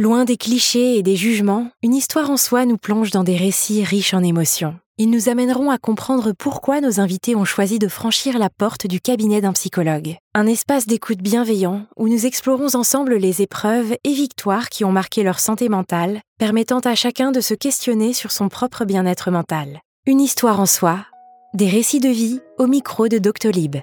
Loin des clichés et des jugements, une histoire en soi nous plonge dans des récits riches en émotions. Ils nous amèneront à comprendre pourquoi nos invités ont choisi de franchir la porte du cabinet d'un psychologue. Un espace d'écoute bienveillant où nous explorons ensemble les épreuves et victoires qui ont marqué leur santé mentale, permettant à chacun de se questionner sur son propre bien-être mental. Une histoire en soi, des récits de vie au micro de Doctolib.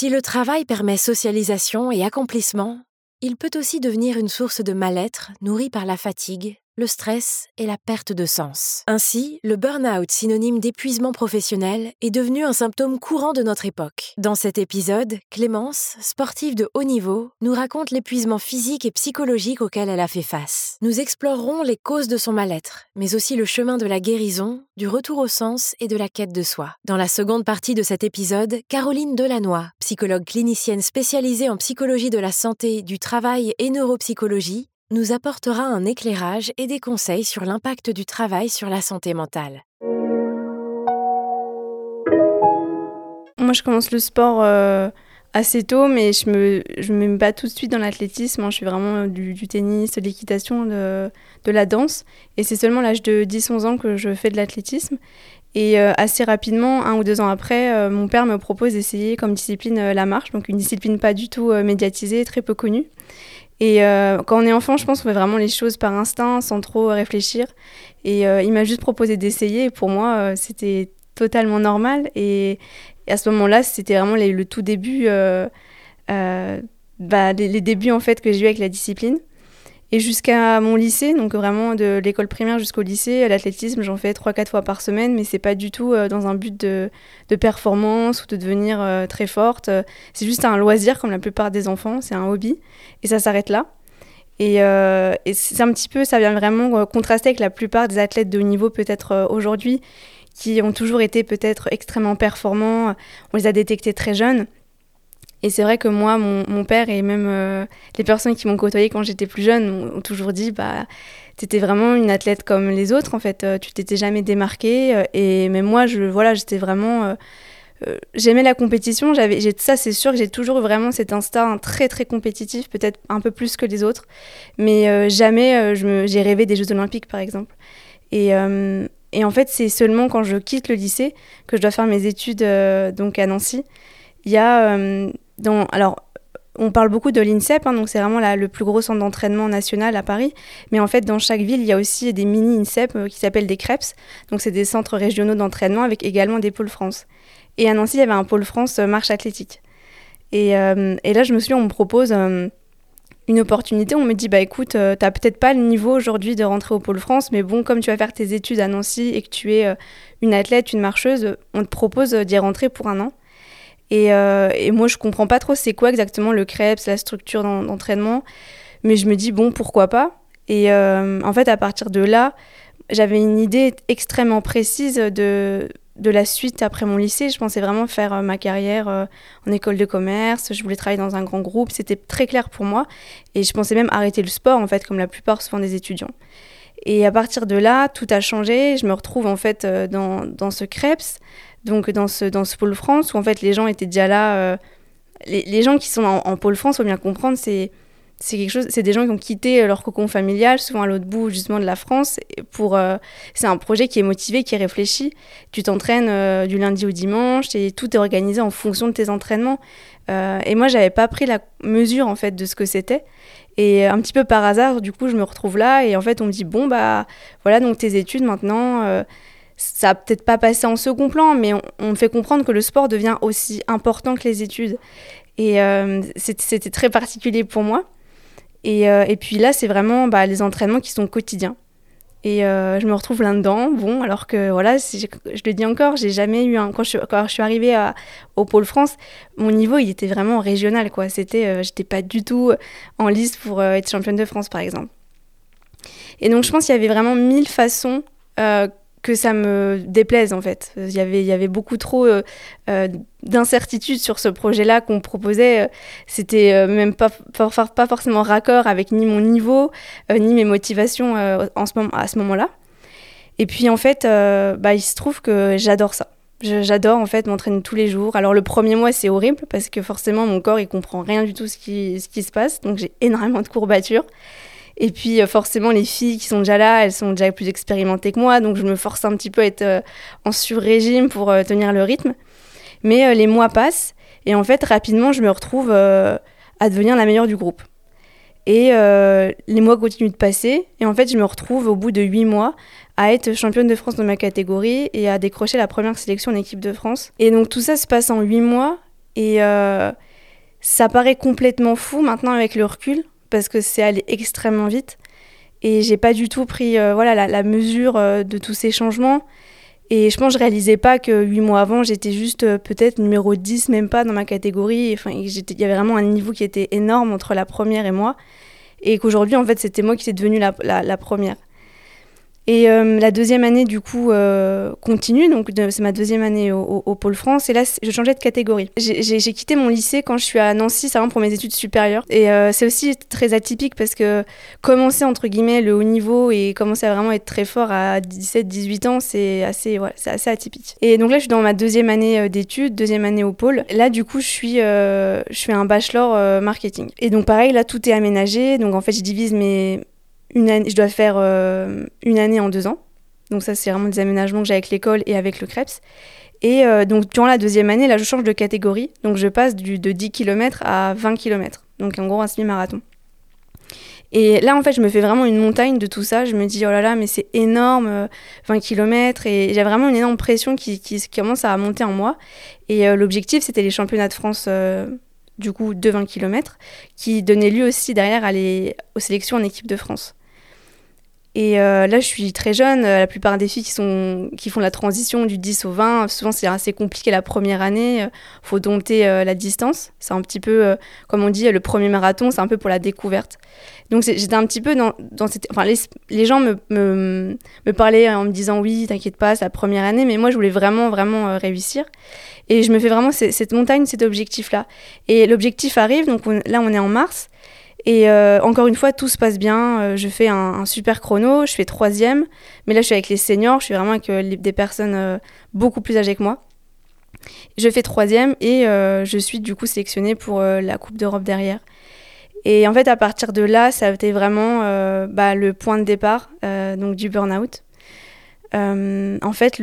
Si le travail permet socialisation et accomplissement, il peut aussi devenir une source de mal-être nourrie par la fatigue, le stress et la perte de sens. Ainsi, le burn-out, synonyme d'épuisement professionnel, est devenu un symptôme courant de notre époque. Dans cet épisode, Clémence, sportive de haut niveau, nous raconte l'épuisement physique et psychologique auquel elle a fait face. Nous explorerons les causes de son mal-être, mais aussi le chemin de la guérison, du retour au sens et de la quête de soi. Dans la seconde partie de cet épisode, Caroline Delannoy, psychologue clinicienne spécialisée en psychologie de la santé, du travail et neuropsychologie, nous apportera un éclairage et des conseils sur l'impact du travail sur la santé mentale. Moi, je commence le sport euh, assez tôt, mais je me, je pas tout de suite dans l'athlétisme. Hein. Je suis vraiment du, tennis, de l'équitation, de, de, la danse. Et c'est seulement à l'âge de 10-11 ans que je fais de l'athlétisme. Et euh, assez rapidement, un ou deux ans après, euh, mon père me propose d'essayer comme discipline la marche, donc une discipline pas du tout médiatisée, très peu connue. Et euh, quand on est enfant, je pense qu'on fait vraiment les choses par instinct, sans trop réfléchir. Et euh, il m'a juste proposé d'essayer. Et pour moi, euh, c'était totalement normal. Et, à ce moment-là, c'était vraiment le tout début, bah, les, débuts en fait que j'ai eu avec la discipline. Et jusqu'à mon lycée, donc vraiment de l'école primaire jusqu'au lycée, l'athlétisme, j'en fais 3-4 fois par semaine, mais c'est pas du tout dans un but de, performance ou de devenir très forte. C'est juste un loisir comme la plupart des enfants, c'est un hobby et ça s'arrête là. Et, euh, et c'est un petit peu, ça vient vraiment euh, contraster avec la plupart des athlètes de haut niveau peut-être euh, aujourd'hui, qui ont toujours été peut-être extrêmement performants. On les a détectés très jeunes. Et c'est vrai que moi, mon, père et même les personnes qui m'ont côtoyé quand j'étais plus jeune ont, toujours dit, bah, étais vraiment une athlète comme les autres. En fait, tu t'étais jamais démarquée. et même moi, je, voilà, j'étais vraiment euh, j'aimais la compétition, j'avais, ça c'est sûr que j'ai toujours vraiment cet instinct très très compétitif, peut-être un peu plus que les autres, mais euh, jamais euh, j'ai rêvé des Jeux Olympiques par exemple. Et, et en fait c'est seulement quand je quitte le lycée que je dois faire mes études donc à Nancy. Il y a alors on parle beaucoup de l'INSEP, hein, donc c'est vraiment le plus gros centre d'entraînement national à Paris. Mais en fait, dans chaque ville, il y a aussi des mini INSEP qui s'appellent des CREPS. Donc c'est des centres régionaux d'entraînement avec également des pôles France. Et à Nancy, il y avait un pôle France euh, marche athlétique. Et, euh, et, là, je me suis dit, on me propose euh, une opportunité. On me dit, bah écoute, t'as peut-être pas le niveau aujourd'hui de rentrer au pôle France, mais bon, comme tu vas faire tes études à Nancy et que tu es une athlète, une marcheuse, on te propose d'y rentrer pour un an. Et, et, moi, je comprends pas trop c'est quoi exactement le CREPS, la structure d'entraînement. Mais je me dis, bon, pourquoi pas Et en fait, à partir de là, j'avais une idée extrêmement précise de de la suite après mon lycée. Je pensais vraiment faire euh, ma carrière euh, en école de commerce. Je voulais travailler dans un grand groupe. C'était très clair pour moi. Et je pensais même arrêter le sport, en fait, comme la plupart souvent des étudiants. Et à partir de là, tout a changé. Je me retrouve en fait euh, dans, dans ce CREPS, donc dans ce, dans ce pôle France, où en fait les gens étaient déjà là. les, gens qui sont en, pôle France, faut bien comprendre, c'est c'est quelque chose c'est des gens qui ont quitté leur cocon familial souvent à l'autre bout justement de la France pour euh, c'est un projet qui est motivé qui est réfléchi tu t'entraînes euh, du lundi au dimanche et tout est organisé en fonction de tes entraînements euh, et moi j'avais pas pris la mesure en fait de ce que c'était et un petit peu par hasard du coup je me retrouve là et en fait on me dit bon bah voilà donc tes études maintenant ça a peut-être pas passé en second plan mais on, on fait comprendre que le sport devient aussi important que les études et c'était très particulier pour moi euh, et, puis là, c'est vraiment bah, les entraînements qui sont quotidiens. Et euh, je me retrouve là-dedans. Bon, alors que voilà, je, le dis encore, j'ai jamais eu un. Quand je, suis arrivée au Pôle France, mon niveau, il était vraiment régional, quoi. C'était, euh, j'étais pas du tout en liste pour être championne de France, par exemple. Et donc, je pense qu'il y avait vraiment mille façons que ça me déplaise en fait. Il y avait, beaucoup trop euh, euh, d'incertitudes sur ce projet-là qu'on proposait. C'était euh, même pas, forcément raccord avec ni mon niveau, ni mes motivations en ce moment, à ce moment-là. Et puis en fait, bah, il se trouve que j'adore ça. J'adore en fait m'entraîner tous les jours. Alors le premier mois c'est horrible parce que forcément mon corps il comprend rien du tout ce qui se passe, donc j'ai énormément de courbatures. Et puis euh, forcément les filles qui sont déjà là, elles sont déjà plus expérimentées que moi, donc je me force un petit peu à être euh, en sur-régime pour euh, tenir le rythme. Mais les mois passent et en fait rapidement je me retrouve à devenir la meilleure du groupe. Et les mois continuent de passer et en fait je me retrouve au bout de huit mois à être championne de France dans ma catégorie et à décrocher la première sélection en équipe de France. Et donc tout ça se passe en huit mois et ça paraît complètement fou maintenant avec le recul parce que c'est allé extrêmement vite et j'ai pas du tout pris euh, voilà la, mesure euh, de tous ces changements. Et je pense que je réalisais pas que huit mois avant, j'étais juste peut-être numéro 10, même pas dans ma catégorie. Enfin, il y avait vraiment un niveau qui était énorme entre la première et moi. Et qu'aujourd'hui, en fait, c'était moi qui étais devenue la, la première. Et euh, la deuxième année, du coup, euh, continue. Donc, c'est ma deuxième année au, Pôle France. Et là, je changeais de catégorie. J'ai quitté mon lycée quand je suis à Nancy, ça pour mes études supérieures. Et euh, c'est aussi très atypique parce que commencer, entre guillemets, le haut niveau et commencer à vraiment être très fort à 17-18 ans, c'est assez, ouais, assez atypique. Et donc là, je suis dans ma deuxième année d'études, deuxième année au Pôle. Là, du coup, je suis, je fais un bachelor marketing. Et donc, pareil, là, tout est aménagé. Donc, en fait, je divise mes une année, je dois faire euh, une année en deux ans. Donc ça, c'est vraiment des aménagements que j'ai avec l'école et avec le CREPS. Et euh, donc durant la deuxième année, là, je change de catégorie. Donc je passe du, de 10 km à 20 km. Donc en gros, un semi-marathon. Et là, en fait, je me fais vraiment une montagne de tout ça. Je me dis, oh là là, mais c'est énorme, 20 euh, km. Et j'ai vraiment une énorme pression qui, qui, commence à monter en moi. Et l'objectif, c'était les championnats de France du coup de 20 km, qui donnait lieu aussi derrière à aux sélections en équipe de France. Et euh, là, je suis très jeune. Euh, la plupart des filles qui, font la transition du 10 au 20, souvent c'est assez compliqué la première année. Il euh, faut dompter la distance. C'est un petit peu, comme on dit, le premier marathon, c'est un peu pour la découverte. Donc j'étais un petit peu dans, cette... Enfin, les, gens me, me, parlaient en me disant oui, t'inquiète pas, c'est la première année, mais moi je voulais vraiment, vraiment réussir. Et je me fais vraiment cette montagne, cet objectif-là. Et l'objectif arrive, donc là on est en mars. Et euh, encore une fois, tout se passe bien. Euh, je fais un, super chrono, je fais troisième. Mais là, je suis avec les seniors, je suis vraiment avec euh, des personnes beaucoup plus âgées que moi. Je fais troisième et je suis du coup sélectionnée pour la Coupe d'Europe derrière. Et en fait, à partir de là, ça a été vraiment bah, le point de départ donc du burn-out. en fait,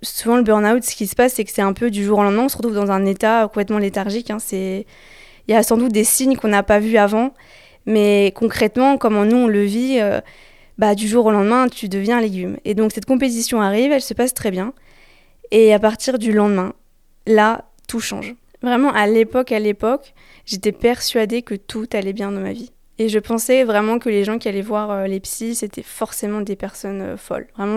souvent le burn-out, ce qui se passe, c'est que c'est un peu du jour au lendemain, on se retrouve dans un état complètement léthargique. Hein, c'est il y a sans doute des signes qu'on n'a pas vus avant, mais concrètement, comment nous on le vit, euh, bah, du jour au lendemain, tu deviens un légume. Et donc cette compétition arrive, elle se passe très bien. Et à partir du lendemain, là, tout change. Vraiment, à l'époque, à l'époque, j'étais persuadée que tout allait bien dans ma vie. Et je pensais vraiment que les gens qui allaient voir euh, les psys, c'était forcément des personnes euh, folles. Vraiment,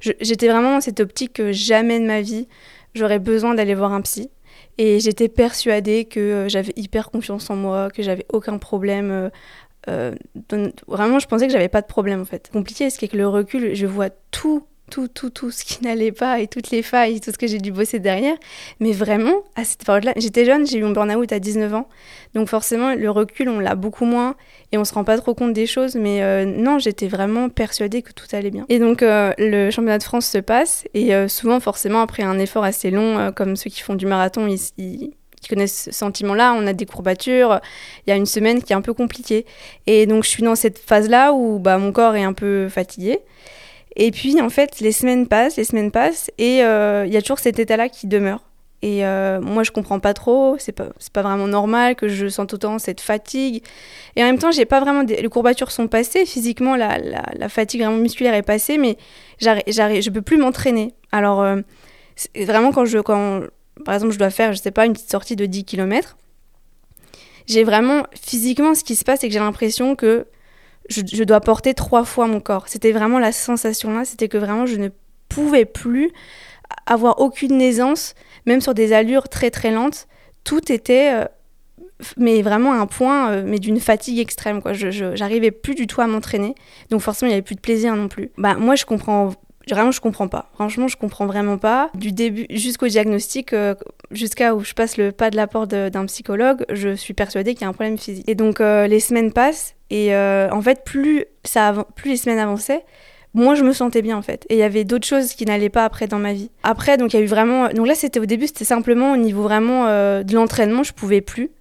j'étais vraiment dans cette optique que jamais de ma vie, j'aurais besoin d'aller voir un psy. Et j'étais persuadée que euh, j'avais hyper confiance en moi, que j'avais aucun problème. Euh, euh, vraiment, je pensais que j'avais pas de problème en fait. Compliqué, c'est que le recul, je vois tout tout, tout, tout ce qui n'allait pas et toutes les failles, tout ce que j'ai dû bosser derrière. Mais vraiment, à cette période-là, j'étais jeune, j'ai eu mon burn-out à 19 ans. Donc forcément, le recul, on l'a beaucoup moins et on se rend pas trop compte des choses. Mais euh, non, j'étais vraiment persuadée que tout allait bien. Et donc, euh, le championnat de France se passe et euh, souvent, forcément, après un effort assez long, comme ceux qui font du marathon, ils, connaissent ce sentiment-là, on a des courbatures, il y a une semaine qui est un peu compliquée. Et donc je suis dans cette phase-là où bah, mon corps est un peu fatigué. Et puis, en fait, les semaines passent, les semaines passent, et euh, il y a toujours cet état-là qui demeure. Et euh, moi, je comprends pas trop, c'est pas, pas vraiment normal que je sente autant cette fatigue. Et en même temps, j'ai pas vraiment. Les courbatures sont passées, physiquement, la, la, fatigue vraiment musculaire est passée, mais j'arrive, je peux plus m'entraîner. Alors, euh, vraiment, quand je. Quand, par exemple, je dois faire, je sais pas, une petite sortie de 10 km, j'ai vraiment. Physiquement, ce qui se passe, c'est que j'ai l'impression que je, dois porter trois fois mon corps. C'était vraiment la sensation là, c'était que vraiment je ne pouvais plus avoir aucune aisance, même sur des allures très très lentes. Tout était, euh, mais vraiment à un point, euh, mais d'une fatigue extrême. Quoi. Je, j'arrivais plus du tout à m'entraîner, donc forcément il n'y avait plus de plaisir non plus. Bah moi je comprends Vraiment, je comprends pas. Franchement, je comprends vraiment pas. Du début jusqu'au diagnostic, euh, jusqu'à où je passe le pas de la porte d'un psychologue, je suis persuadée qu'il y a un problème physique. Et donc, les semaines passent et euh, en fait, plus, ça plus les semaines avançaient, moi je me sentais bien en fait. Et il y avait d'autres choses qui n'allaient pas après dans ma vie. Après, donc il y a eu vraiment. Donc là, c'était au début, c'était simplement au niveau vraiment euh, de l'entraînement, je pouvais plus.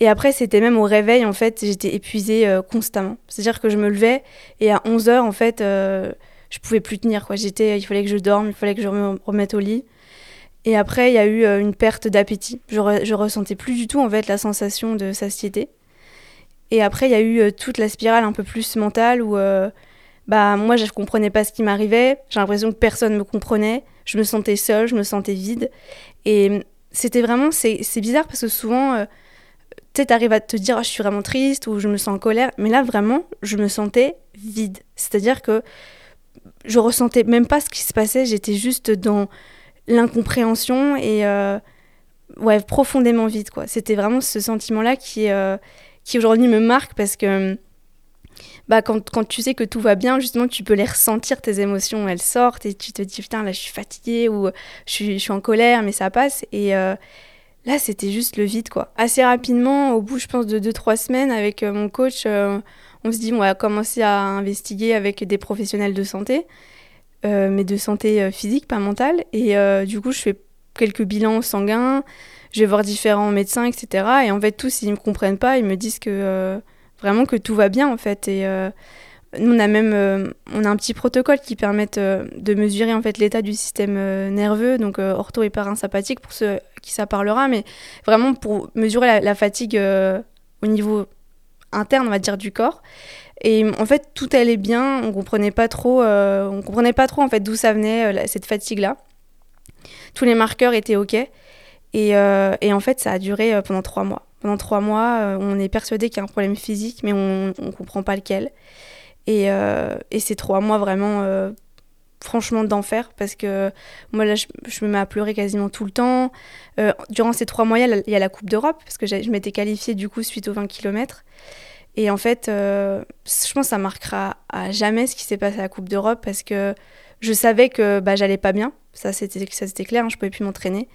Et après, c'était même au réveil, en fait, j'étais épuisée euh, constamment. C'est-à-dire que je me levais et à 11h, en fait, euh, je pouvais plus tenir. Quoi. J'étais, il fallait que je dorme, il fallait que je me remette au lit. Et après, il y a eu une perte d'appétit. Je, je ressentais plus du tout, en fait, la sensation de satiété. Et après, il y a eu toute la spirale un peu plus mentale où bah moi je comprenais pas ce qui m'arrivait, j'ai l'impression que personne me comprenait, je me sentais seule, je me sentais vide. Et c'était vraiment c'est bizarre parce que souvent euh, tu arrives à te dire oh, je suis vraiment triste ou je me sens en colère, mais là vraiment je me sentais vide. C'est-à-dire que je ressentais même pas ce qui se passait, j'étais juste dans l'incompréhension et euh, ouais profondément vide. C'était vraiment ce sentiment là qui euh, qui aujourd'hui me marque parce que bah, quand, quand, tu sais que tout va bien, justement, tu peux les ressentir, tes émotions, elles sortent et tu te dis, putain, là, je suis fatiguée ou je suis, je suis en colère, mais ça passe. Et euh, là, c'était juste le vide, quoi. Assez rapidement, au bout, je pense, de 2-3 semaines, avec euh, mon coach, euh, on se dit, on va commencer à investiguer avec des professionnels de santé, mais de santé physique, pas mentale. Et du coup, je fais quelques bilans sanguins, je vais voir différents médecins, etc. Et en fait, tous, ils ne me comprennent pas, ils me disent que vraiment que tout va bien en fait. Et euh, nous, on a même euh, on a un petit protocole qui permet euh, de mesurer en fait l'état du système nerveux, donc ortho et parasympathique pour ceux qui ça parlera, mais vraiment pour mesurer la, fatigue au niveau interne, on va dire, du corps. Et en fait, tout allait bien. On comprenait pas trop, on comprenait pas trop en fait d'où ça venait cette fatigue-là. Tous les marqueurs étaient ok. Et, et, en fait, ça a duré pendant trois mois. Pendant trois mois, euh, on est persuadé qu'il y a un problème physique, mais on ne comprend pas lequel. Et, euh, ces trois mois vraiment, euh, franchement, d'enfer, parce que moi, là, je, me mets à pleurer quasiment tout le temps. durant ces trois mois, il y a la Coupe d'Europe, parce que je m'étais qualifiée du coup suite aux 20 km. Et en fait, je pense que ça marquera à jamais ce qui s'est passé à la Coupe d'Europe, parce que je savais que bah, j'allais pas bien. Ça, c'était clair, hein, je pouvais plus m'entraîner.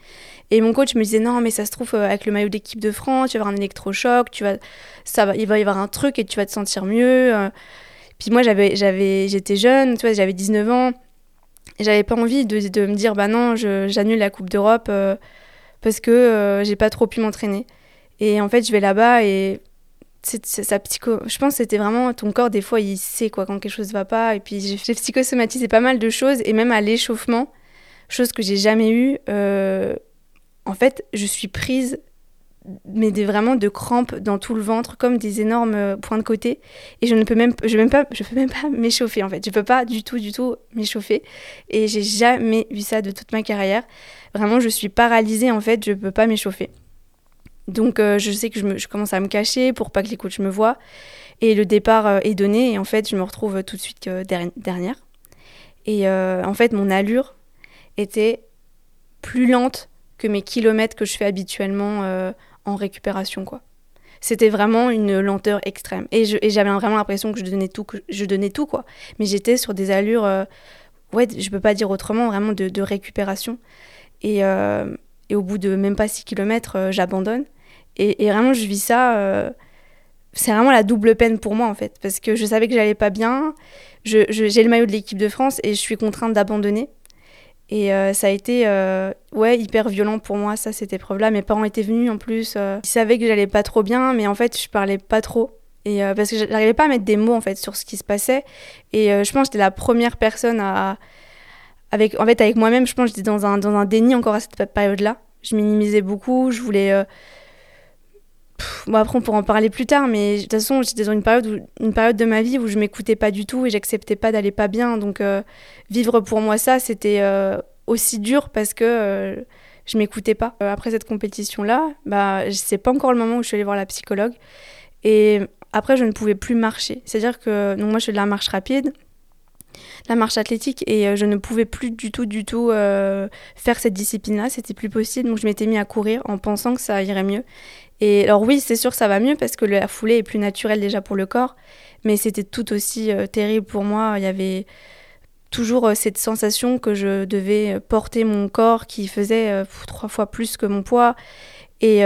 Et mon coach me disait non, mais ça se trouve, euh, avec le maillot d'équipe de France, tu vas avoir un électrochoc, tu vas, ça va, il va y avoir un truc et tu vas te sentir mieux. Euh. Puis moi, j'avais, j'avais, j'étais jeune, tu vois, j'avais 19 ans. J'avais pas envie de, me dire, bah non, j'annule la Coupe d'Europe euh, parce que j'ai pas trop pu m'entraîner. Et en fait, je vais là-bas et psycho je pense que c'était vraiment ton corps des fois il sait quoi quand quelque chose va pas et puis j'ai psychosomatisé pas mal de choses et même à l'échauffement chose que j'ai jamais eu euh, en fait je suis prise mais vraiment de crampes dans tout le ventre comme des énormes euh, points de côté. Et je ne peux même je même pas je peux même pas m'échauffer en fait. Je peux pas du tout du tout m'échauffer. Et j'ai jamais eu ça de toute ma carrière. Vraiment je suis paralysée en fait. Je peux pas m'échauffer. Donc euh, je sais que je, commence à me cacher pour pas que les coachs me voient. Et le départ euh, est donné. Et en fait je me retrouve tout de suite dernière. Et en fait mon allure était plus lente que mes kilomètres que je fais habituellement en récupération quoi. C'était vraiment une lenteur extrême. Et j'avais vraiment l'impression que je donnais tout, que je donnais tout quoi. Mais j'étais sur des allures, ouais, je peux pas dire autrement, vraiment de, récupération. Et, et, au bout de même pas 6 km, j'abandonne. Et, vraiment, je vis ça. Euh, c'est vraiment la double peine pour moi, en fait. Parce que je savais que j'allais pas bien. J'ai le maillot de l'équipe de France et je suis contrainte d'abandonner. Et euh, ça a été euh, ouais, hyper violent pour moi, ça, cette épreuve-là. Mes parents étaient venus en plus. ils savaient que j'allais pas trop bien, mais en fait, je parlais pas trop. Et, parce que j'arrivais pas à mettre des mots en fait sur ce qui se passait. Et je pense que j'étais la première personne à. Avec, en fait, avec moi-même, je pense que j'étais dans un, dans un déni encore à cette période-là. Je minimisais beaucoup, je voulais bon après on pourra en parler plus tard, mais de toute façon j'étais dans une période, une période de ma vie où je m'écoutais pas du tout et j'acceptais pas d'aller pas bien. Donc euh, vivre pour moi ça, c'était euh, aussi dur parce que euh, je m'écoutais pas. après cette compétition-là, bah, c'est pas encore le moment où je suis allée voir la psychologue. Et après je ne pouvais plus marcher. C'est-à-dire que donc moi je fais de la marche rapide la marche athlétique et je ne pouvais plus du tout, du tout faire cette discipline-là. C'était plus possible. Donc je m'étais mis à courir en pensant que ça irait mieux. Et alors oui, c'est sûr ça va mieux parce que la foulée est plus naturelle déjà pour le corps, mais c'était tout aussi euh, terrible pour moi. Il y avait toujours euh, cette sensation que je devais porter mon corps qui faisait euh, trois fois plus que mon poids. Et,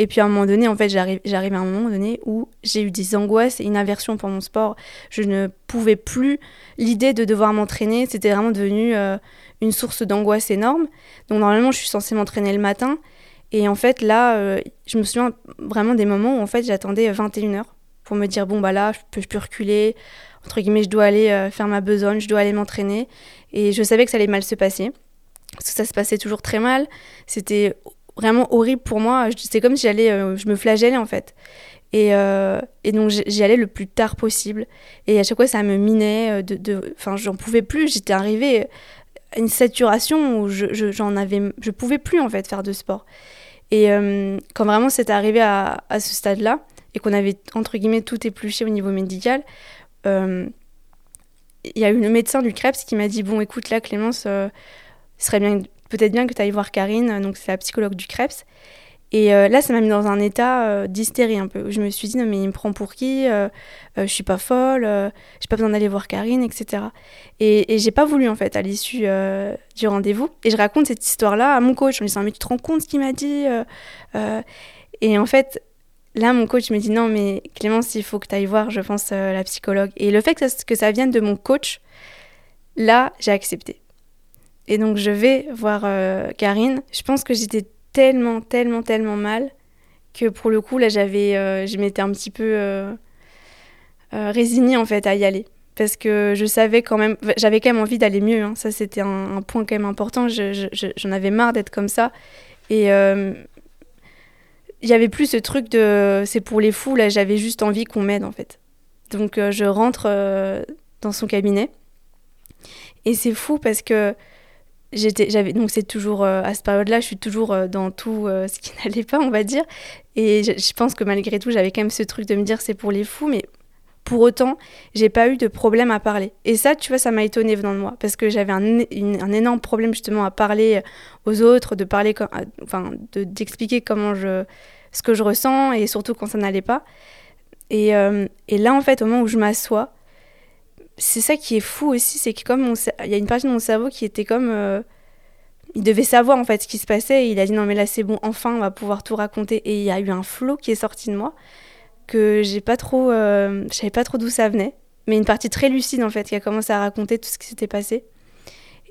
Et puis à un moment donné, en fait, j'arrive à un moment donné où j'ai eu des angoisses et une aversion pour mon sport. Je ne pouvais plus. L'idée de devoir m'entraîner, c'était vraiment devenu euh, une source d'angoisse énorme. Donc normalement, je suis censée m'entraîner le matin. Et en fait, là, euh, je me souviens vraiment des moments où en fait, j'attendais 21h pour me dire bon, bah là, je peux, je reculer. Entre guillemets, je dois aller euh, faire ma besogne, je dois aller m'entraîner. Et je savais que ça allait mal se passer. Parce que ça se passait toujours très mal. C'était vraiment horrible pour moi. C'est comme si j'allais, euh, je me flagellais en fait. Et, donc j'y allais le plus tard possible. Et à chaque fois, ça me minait. De, enfin, j'en pouvais plus. J'étais arrivée à une saturation où je, j'en avais, je pouvais plus en fait faire de sport. Et quand vraiment c'était arrivé à, ce stade-là et qu'on avait entre guillemets tout épluché au niveau médical, il y a eu le médecin du Krebs qui m'a dit bon écoute là Clémence, ce serait bien peut-être bien que tu ailles voir Karine, donc c'est la psychologue du Krebs. Et euh, là, ça m'a mis dans un état euh, d'hystérie un peu. Je me suis dit, non, mais il me prend pour qui euh, Je suis pas folle, j'ai pas besoin d'aller voir Karine, etc. Et, et j'ai pas voulu, en fait, à l'issue du rendez-vous. Et je raconte cette histoire-là à mon coach. Je me dis, mais tu te rends compte ce qu'il m'a dit Et en fait, là, mon coach me dit, non, mais Clémence, il faut que tu ailles voir, je pense, la psychologue. Et le fait que ça, vienne de mon coach, là, j'ai accepté. Et donc je vais voir euh, Karine. Je pense que j'étais tellement, tellement, tellement mal que pour le coup, là, j'avais, euh, je m'étais un petit peu euh, résignée en fait à y aller. Parce que je savais quand même, j'avais quand même envie d'aller mieux. Hein. Ça, c'était un, point quand même important. j'en avais marre d'être comme ça. Et il n'y avait plus ce truc de c'est pour les fous. Là, j'avais juste envie qu'on m'aide en fait. Donc, je rentre dans son cabinet. Et c'est fou parce que j'étais j'avais donc c'est toujours euh, à cette période-là je suis toujours euh, dans tout euh, ce qui n'allait pas on va dire. Et je, pense que malgré tout j'avais quand même ce truc de me dire c'est pour les fous mais pour autant j'ai pas eu de problème à parler. Et ça tu vois ça m'a étonné venant de moi parce que j'avais un, un, énorme problème justement à parler aux autres de parler enfin d'expliquer comment je ce que je ressens et surtout quand ça n'allait pas. Et, et là en fait au moment où je m'assois c'est ça qui est fou aussi, c'est que comme il y a une partie de mon cerveau qui était comme euh, il devait savoir en fait ce qui se passait et il a dit non mais là c'est bon enfin on va pouvoir tout raconter. Et il y a eu un flot qui est sorti de moi que j'ai pas trop euh, je savais pas trop d'où ça venait. Mais une partie très lucide en fait qui a commencé à raconter tout ce qui s'était passé.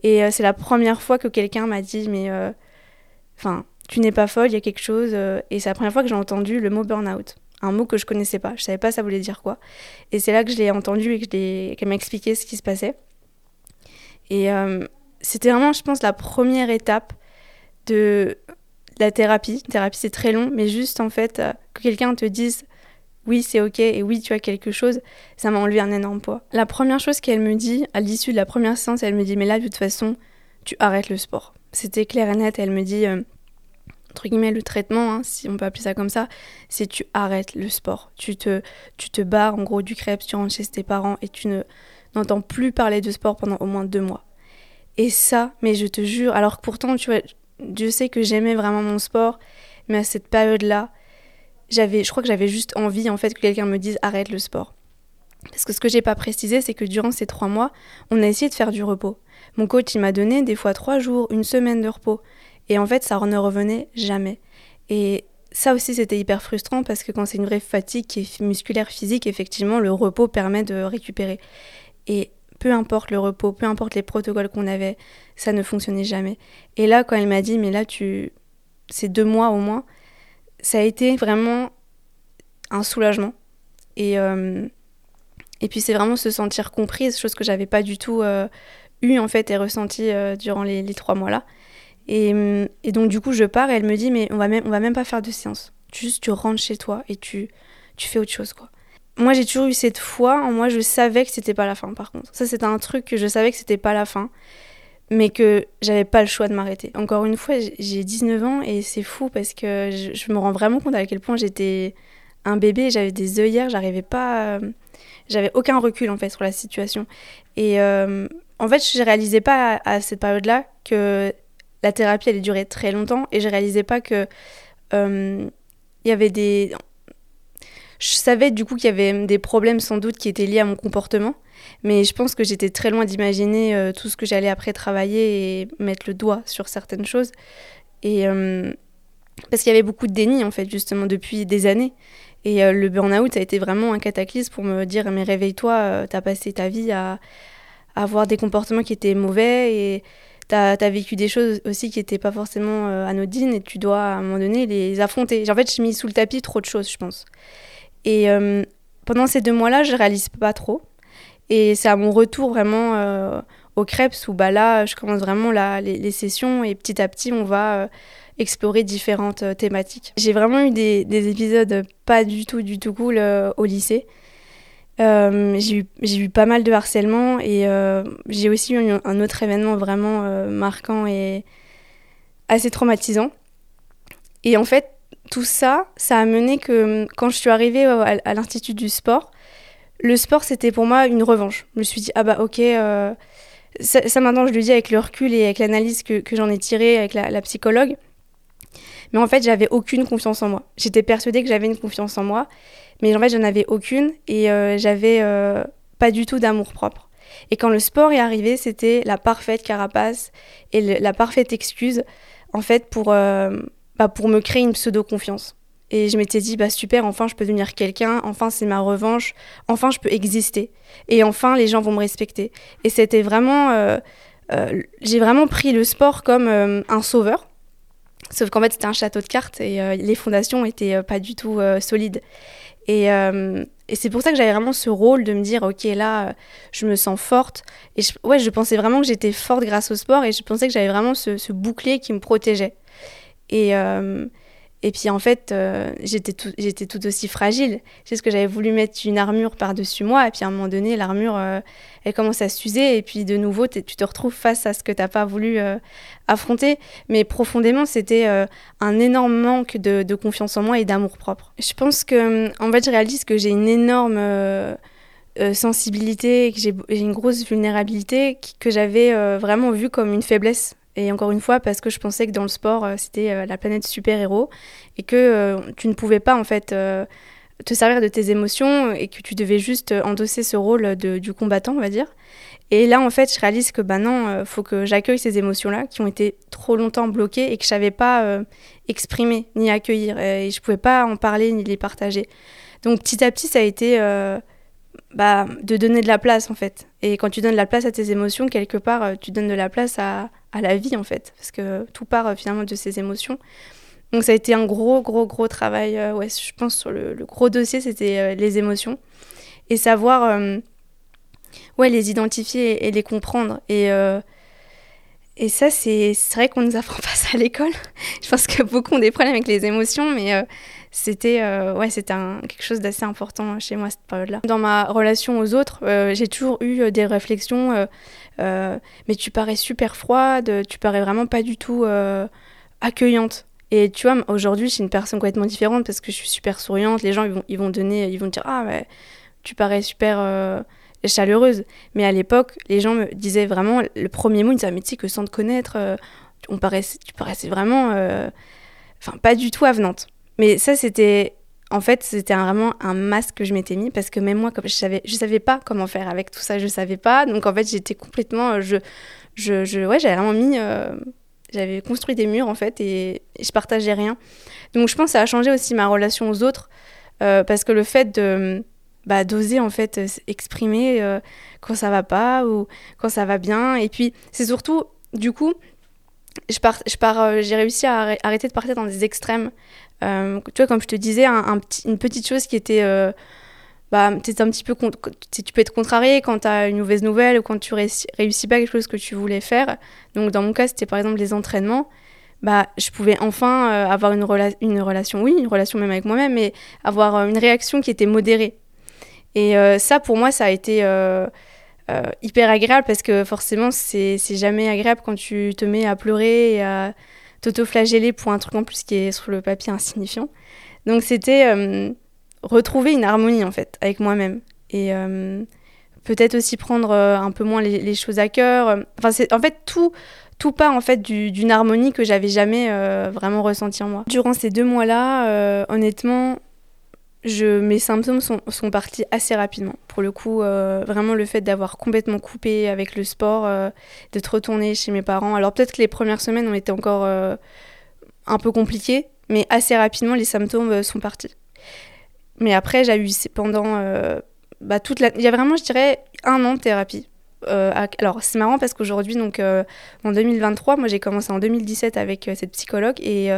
Et euh, c'est la première fois que quelqu'un m'a dit mais enfin tu n'es pas folle il y a quelque chose et c'est la première fois que j'ai entendu le mot burn-out un mot que je connaissais pas. Je savais pas ça voulait dire quoi. Et c'est là que je l'ai entendu et que qu'elle m'a expliqué ce qui se passait. Et euh, c'était vraiment, je pense, la première étape de la thérapie. Thérapie, c'est très long, mais juste en fait, euh, que quelqu'un te dise oui, c'est ok et oui, tu as quelque chose, ça m'a enlevé un énorme poids. La première chose qu'elle me dit, à l'issue de la première séance, elle me dit mais là, de toute façon, tu arrêtes le sport. C'était clair et net. Elle me dit euh, entre guillemets le traitement, hein, si on peut appeler ça comme ça, c'est tu arrêtes le sport. Tu te, tu te barres en gros du crêpe, tu rentres chez tes parents et tu ne n'entends plus parler de sport pendant au moins deux mois. Et ça, mais je te jure, alors que pourtant, tu vois, Dieu sait que j'aimais vraiment mon sport, mais à cette période-là, j'avais, je crois que j'avais juste envie en fait que quelqu'un me dise arrête le sport. Parce que ce que j'ai pas précisé, c'est que durant ces trois mois, on a essayé de faire du repos. Mon coach, il m'a donné des fois trois jours, une semaine de repos. Et en fait, ça ne revenait jamais. Et ça aussi, c'était hyper frustrant parce que quand c'est une vraie fatigue qui est musculaire, physique, effectivement, le repos permet de récupérer. Et peu importe le repos, peu importe les protocoles qu'on avait, ça ne fonctionnait jamais. Et là, quand elle m'a dit, mais là, tu, c'est deux mois au moins, ça a été vraiment un soulagement. Et, euh, et puis, c'est vraiment se sentir comprise, chose que j'avais pas du tout euh, eu en fait et ressenti euh, durant les, trois mois là. Et, donc, du coup, je pars et elle me dit, mais on va même, on va même pas faire de séance. Juste, tu rentres chez toi et tu, tu fais autre chose, quoi. Moi, j'ai toujours eu cette foi en moi, je savais que c'était pas la fin, par contre. Ça, c'était un truc que je savais que c'était pas la fin, mais que j'avais pas le choix de m'arrêter. Encore une fois, j'ai 19 ans et c'est fou parce que je, me rends vraiment compte à quel point j'étais un bébé, j'avais des œillères, j'arrivais pas. j'avais aucun recul, en fait, sur la situation. Et euh, en fait, je réalisais pas à cette période-là que la thérapie allait durer très longtemps et je réalisais pas que euh, il y avait des je savais du coup qu'il y avait des problèmes sans doute qui étaient liés à mon comportement mais je pense que j'étais très loin d'imaginer euh, tout ce que j'allais après travailler et mettre le doigt sur certaines choses et, euh, parce qu'il y avait beaucoup de déni en fait justement depuis des années. Et le burn-out, ça a été vraiment un cataclysme pour me dire mais réveille-toi, t'as passé ta vie à avoir des comportements qui étaient mauvais et tu as, vécu des choses aussi qui n'étaient pas forcément euh, anodines et tu dois à un moment donné les affronter. En fait, j'ai mis sous le tapis trop de choses, je pense. Et euh, pendant ces deux mois-là, je réalise pas trop. Et c'est à mon retour vraiment euh, au Krebs où bah, là, je commence vraiment la, les, sessions et petit à petit, on va explorer différentes thématiques. J'ai vraiment eu des, des, épisodes pas du tout, du tout cool au lycée. Euh, j'ai eu, pas mal de harcèlement et euh, j'ai aussi eu un autre événement vraiment euh, marquant et assez traumatisant. Et en fait, tout ça, ça a mené que quand je suis arrivée à, l'Institut du sport, le sport c'était pour moi une revanche. Je me suis dit, ah bah ok, ça, maintenant je le dis avec le recul et avec l'analyse que, j'en ai tirée avec la psychologue. Mais en fait, j'avais aucune confiance en moi. J'étais persuadée que j'avais une confiance en moi. Mais en fait, j'en avais aucune et euh, j'avais euh, pas du tout d'amour propre. Et quand le sport est arrivé, c'était la parfaite carapace et la parfaite excuse, en fait, pour, euh, bah, pour me créer une pseudo-confiance. Et je m'étais dit, bah super, enfin je peux devenir quelqu'un, enfin c'est ma revanche, enfin je peux exister. Et enfin les gens vont me respecter. Et c'était vraiment. j'ai vraiment pris le sport comme un sauveur. Sauf qu'en fait c'était un château de cartes et les fondations étaient pas du tout solides. Euh, et, c'est pour ça que j'avais vraiment ce rôle de me dire, ok, là, je me sens forte. Et je, ouais, je pensais vraiment que j'étais forte grâce au sport et je pensais que j'avais vraiment ce, ce, bouclier qui me protégeait. Et, euh, et puis en fait, euh, j'étais tout, tout aussi fragile. C'est ce que j'avais voulu mettre une armure par-dessus moi, et puis à un moment donné, l'armure, euh, elle commence à s'user, et puis de nouveau, tu te retrouves face à ce que tu n'as pas voulu euh, affronter. Mais profondément, c'était un énorme manque de, de, confiance en moi et d'amour propre. Je pense que, en fait, je réalise que j'ai une énorme sensibilité, que j'ai une grosse vulnérabilité que j'avais vraiment vue comme une faiblesse et encore une fois, parce que je pensais que dans le sport, euh, c'était euh, la planète super-héros et que euh, tu ne pouvais pas en fait te servir de tes émotions et que tu devais juste endosser ce rôle de, du combattant, on va dire. Et là, en fait, je réalise que bah non, faut que j'accueille ces émotions-là qui ont été trop longtemps bloquées et que je savais pas exprimer ni accueillir. Et je pouvais pas en parler ni les partager. Donc petit à petit, ça a été bah, de donner de la place, en fait. Et quand tu donnes de la place à tes émotions, quelque part, tu donnes de la place à, la vie en fait, parce que tout part euh, finalement de ces émotions. Donc ça a été un gros, gros, gros travail. Euh, ouais, je pense sur le, gros dossier, c'était euh, les émotions et savoir, ouais, les identifier et, les comprendre. Et et ça, c'est vrai qu'on nous apprend pas ça à l'école. je pense que beaucoup ont des problèmes avec les émotions, mais c'était ouais, c'était quelque chose d'assez important chez moi cette période-là. Dans ma relation aux autres, j'ai toujours eu des réflexions mais tu parais super froide, tu parais vraiment pas du tout euh, accueillante. Et tu vois, aujourd'hui, je suis une personne complètement différente parce que je suis super souriante. Les gens, ils vont, ils vont donner, ils vont dire Ah, ouais, tu parais super euh, chaleureuse. Mais à l'époque, les gens me disaient vraiment, le premier mot, ils disaient Mais tu sais que sans te connaître, on paraissait, tu paraissais vraiment. Enfin, pas du tout avenante. Mais ça, c'était en fait, c'était vraiment un masque que je m'étais mis parce que même moi, comme je savais, je savais pas comment faire avec tout ça, je savais pas. Donc en fait, j'étais complètement, euh, je, je, je ouais, j'avais vraiment mis, euh, j'avais construit des murs en fait et, je partageais rien. Donc je pense que ça a changé aussi ma relation aux autres euh, parce que le fait de bah, d'oser en fait exprimer quand ça va pas ou quand ça va bien et puis c'est surtout du coup je je pars, j'ai réussi à arrêter de partir dans des extrêmes. Euh, tu vois, comme je te disais, un, une petite chose qui était. Euh, bah, un petit peu. Tu peux être contrarié quand tu as une mauvaise nouvelle ou quand tu réussis, réussis pas quelque chose que tu voulais faire. Donc, dans mon cas, c'était par exemple les entraînements. Bah, je pouvais enfin euh, avoir une, relation, oui, une relation même avec moi-même, mais avoir une réaction qui était modérée. Et ça, pour moi, ça a été hyper agréable parce que forcément, c'est jamais agréable quand tu te mets à pleurer et à t'auto-flageller pour un truc en plus qui est sur le papier insignifiant. Donc c'était euh, retrouver une harmonie en fait avec moi-même et euh, peut-être aussi prendre euh, un peu moins les, choses à cœur. Enfin c'est en fait tout tout part en fait d'une harmonie que j'avais jamais vraiment ressentie en moi. Durant ces deux mois-là, honnêtement, je, mes symptômes sont, sont, partis assez rapidement. Pour le coup, euh, vraiment le fait d'avoir complètement coupé avec le sport, euh, d'être retournée chez mes parents. Alors peut-être que les premières semaines ont été encore euh, un peu compliquées, mais assez rapidement, les symptômes sont partis. Mais après, j'ai eu pendant bah, toute la... Il y a vraiment, je dirais, un an de thérapie. alors c'est marrant parce qu'aujourd'hui, donc en 2023, moi j'ai commencé en 2017 avec cette psychologue et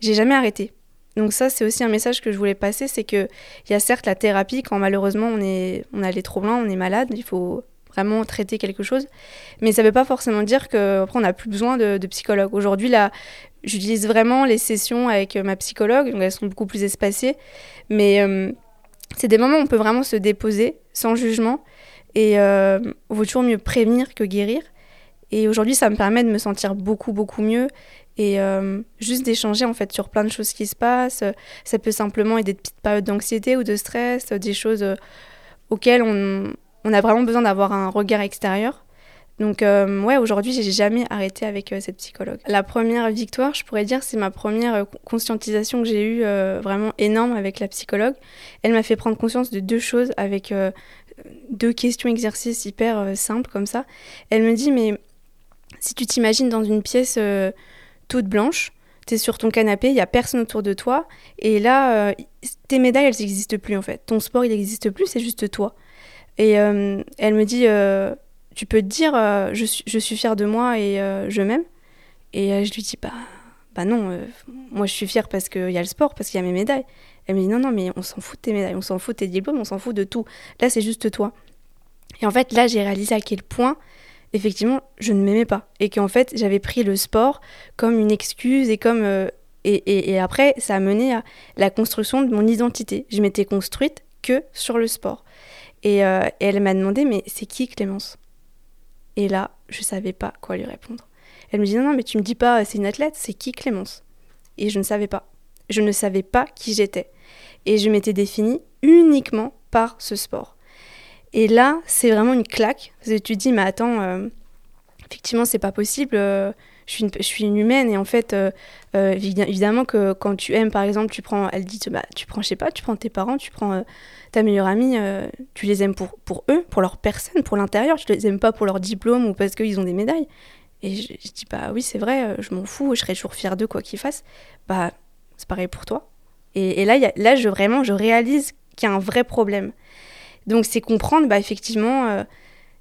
j'ai jamais arrêté. Donc ça, c'est aussi un message que je voulais passer, c'est qu'il y a certes la thérapie quand malheureusement on, est, on a les troubles, on est malade, il faut vraiment traiter quelque chose. Mais ça ne veut pas forcément dire qu'après on n'a plus besoin de, psychologue. Aujourd'hui, là, j'utilise vraiment les sessions avec ma psychologue, donc elles sont beaucoup plus espacées. Mais euh, c'est des moments où on peut vraiment se déposer sans jugement. Et euh, il vaut toujours mieux prévenir que guérir. Et aujourd'hui, ça me permet de me sentir beaucoup, beaucoup mieux et euh, juste d'échanger en fait sur plein de choses qui se passent. Ça peut simplement être des petites périodes d'anxiété ou de stress, des choses euh, auxquelles on, on, a vraiment besoin d'avoir un regard extérieur. Donc euh, ouais, aujourd'hui, j'ai jamais arrêté avec cette psychologue. La première victoire, je pourrais dire, c'est ma première conscientisation que j'ai eue vraiment énorme avec la psychologue. Elle m'a fait prendre conscience de deux choses avec deux questions exercices hyper simples comme ça. Elle me dit mais si tu t'imagines dans une pièce toute blanche, tu es sur ton canapé, il y a personne autour de toi, et là, euh, tes médailles, elles n'existent plus en fait. Ton sport, il n'existe plus, c'est juste toi. Et euh, elle me dit, euh, tu peux te dire, je, suis, je suis fière de moi et je m'aime. Et je lui dis, bah, bah non, moi je suis fière parce qu'il y a le sport, parce qu'il y a mes médailles. Elle me dit, non, non, mais on s'en fout de tes médailles, on s'en fout de tes diplômes, on s'en fout de tout. Là, c'est juste toi. Et en fait, là, j'ai réalisé à quel point effectivement, je ne m'aimais pas. Et qu'en fait, j'avais pris le sport comme une excuse et comme. Euh, et, et, après, ça a mené à la construction de mon identité. Je m'étais construite que sur le sport. Et, euh, elle m'a demandé, mais c'est qui Clémence? Et là, je ne savais pas quoi lui répondre. Elle me dit, non, non, mais tu me dis pas, c'est une athlète, c'est qui Clémence? Et je ne savais pas. Je ne savais pas qui j'étais. Et je m'étais définie uniquement par ce sport. Et là, c'est vraiment une claque. Parce tu te dis, mais attends, euh, effectivement, c'est pas possible. Euh, je, suis une, humaine et en fait, euh, évidemment que quand tu aimes, par exemple, tu prends, elle dit, bah, tu prends, je sais pas, tu prends tes parents, tu prends ta meilleure amie, tu les aimes pour, pour eux, pour leur personne, pour l'intérieur. Tu les aimes pas pour leur diplôme ou parce qu'ils ont des médailles. Et je, dis, bah oui, c'est vrai, je m'en fous, je serai toujours fière d'eux, quoi qu'ils fassent. Bah, c'est pareil pour toi. Et, là, là je, vraiment, je réalise qu'il y a un vrai problème. Donc c'est comprendre, bah, effectivement, euh,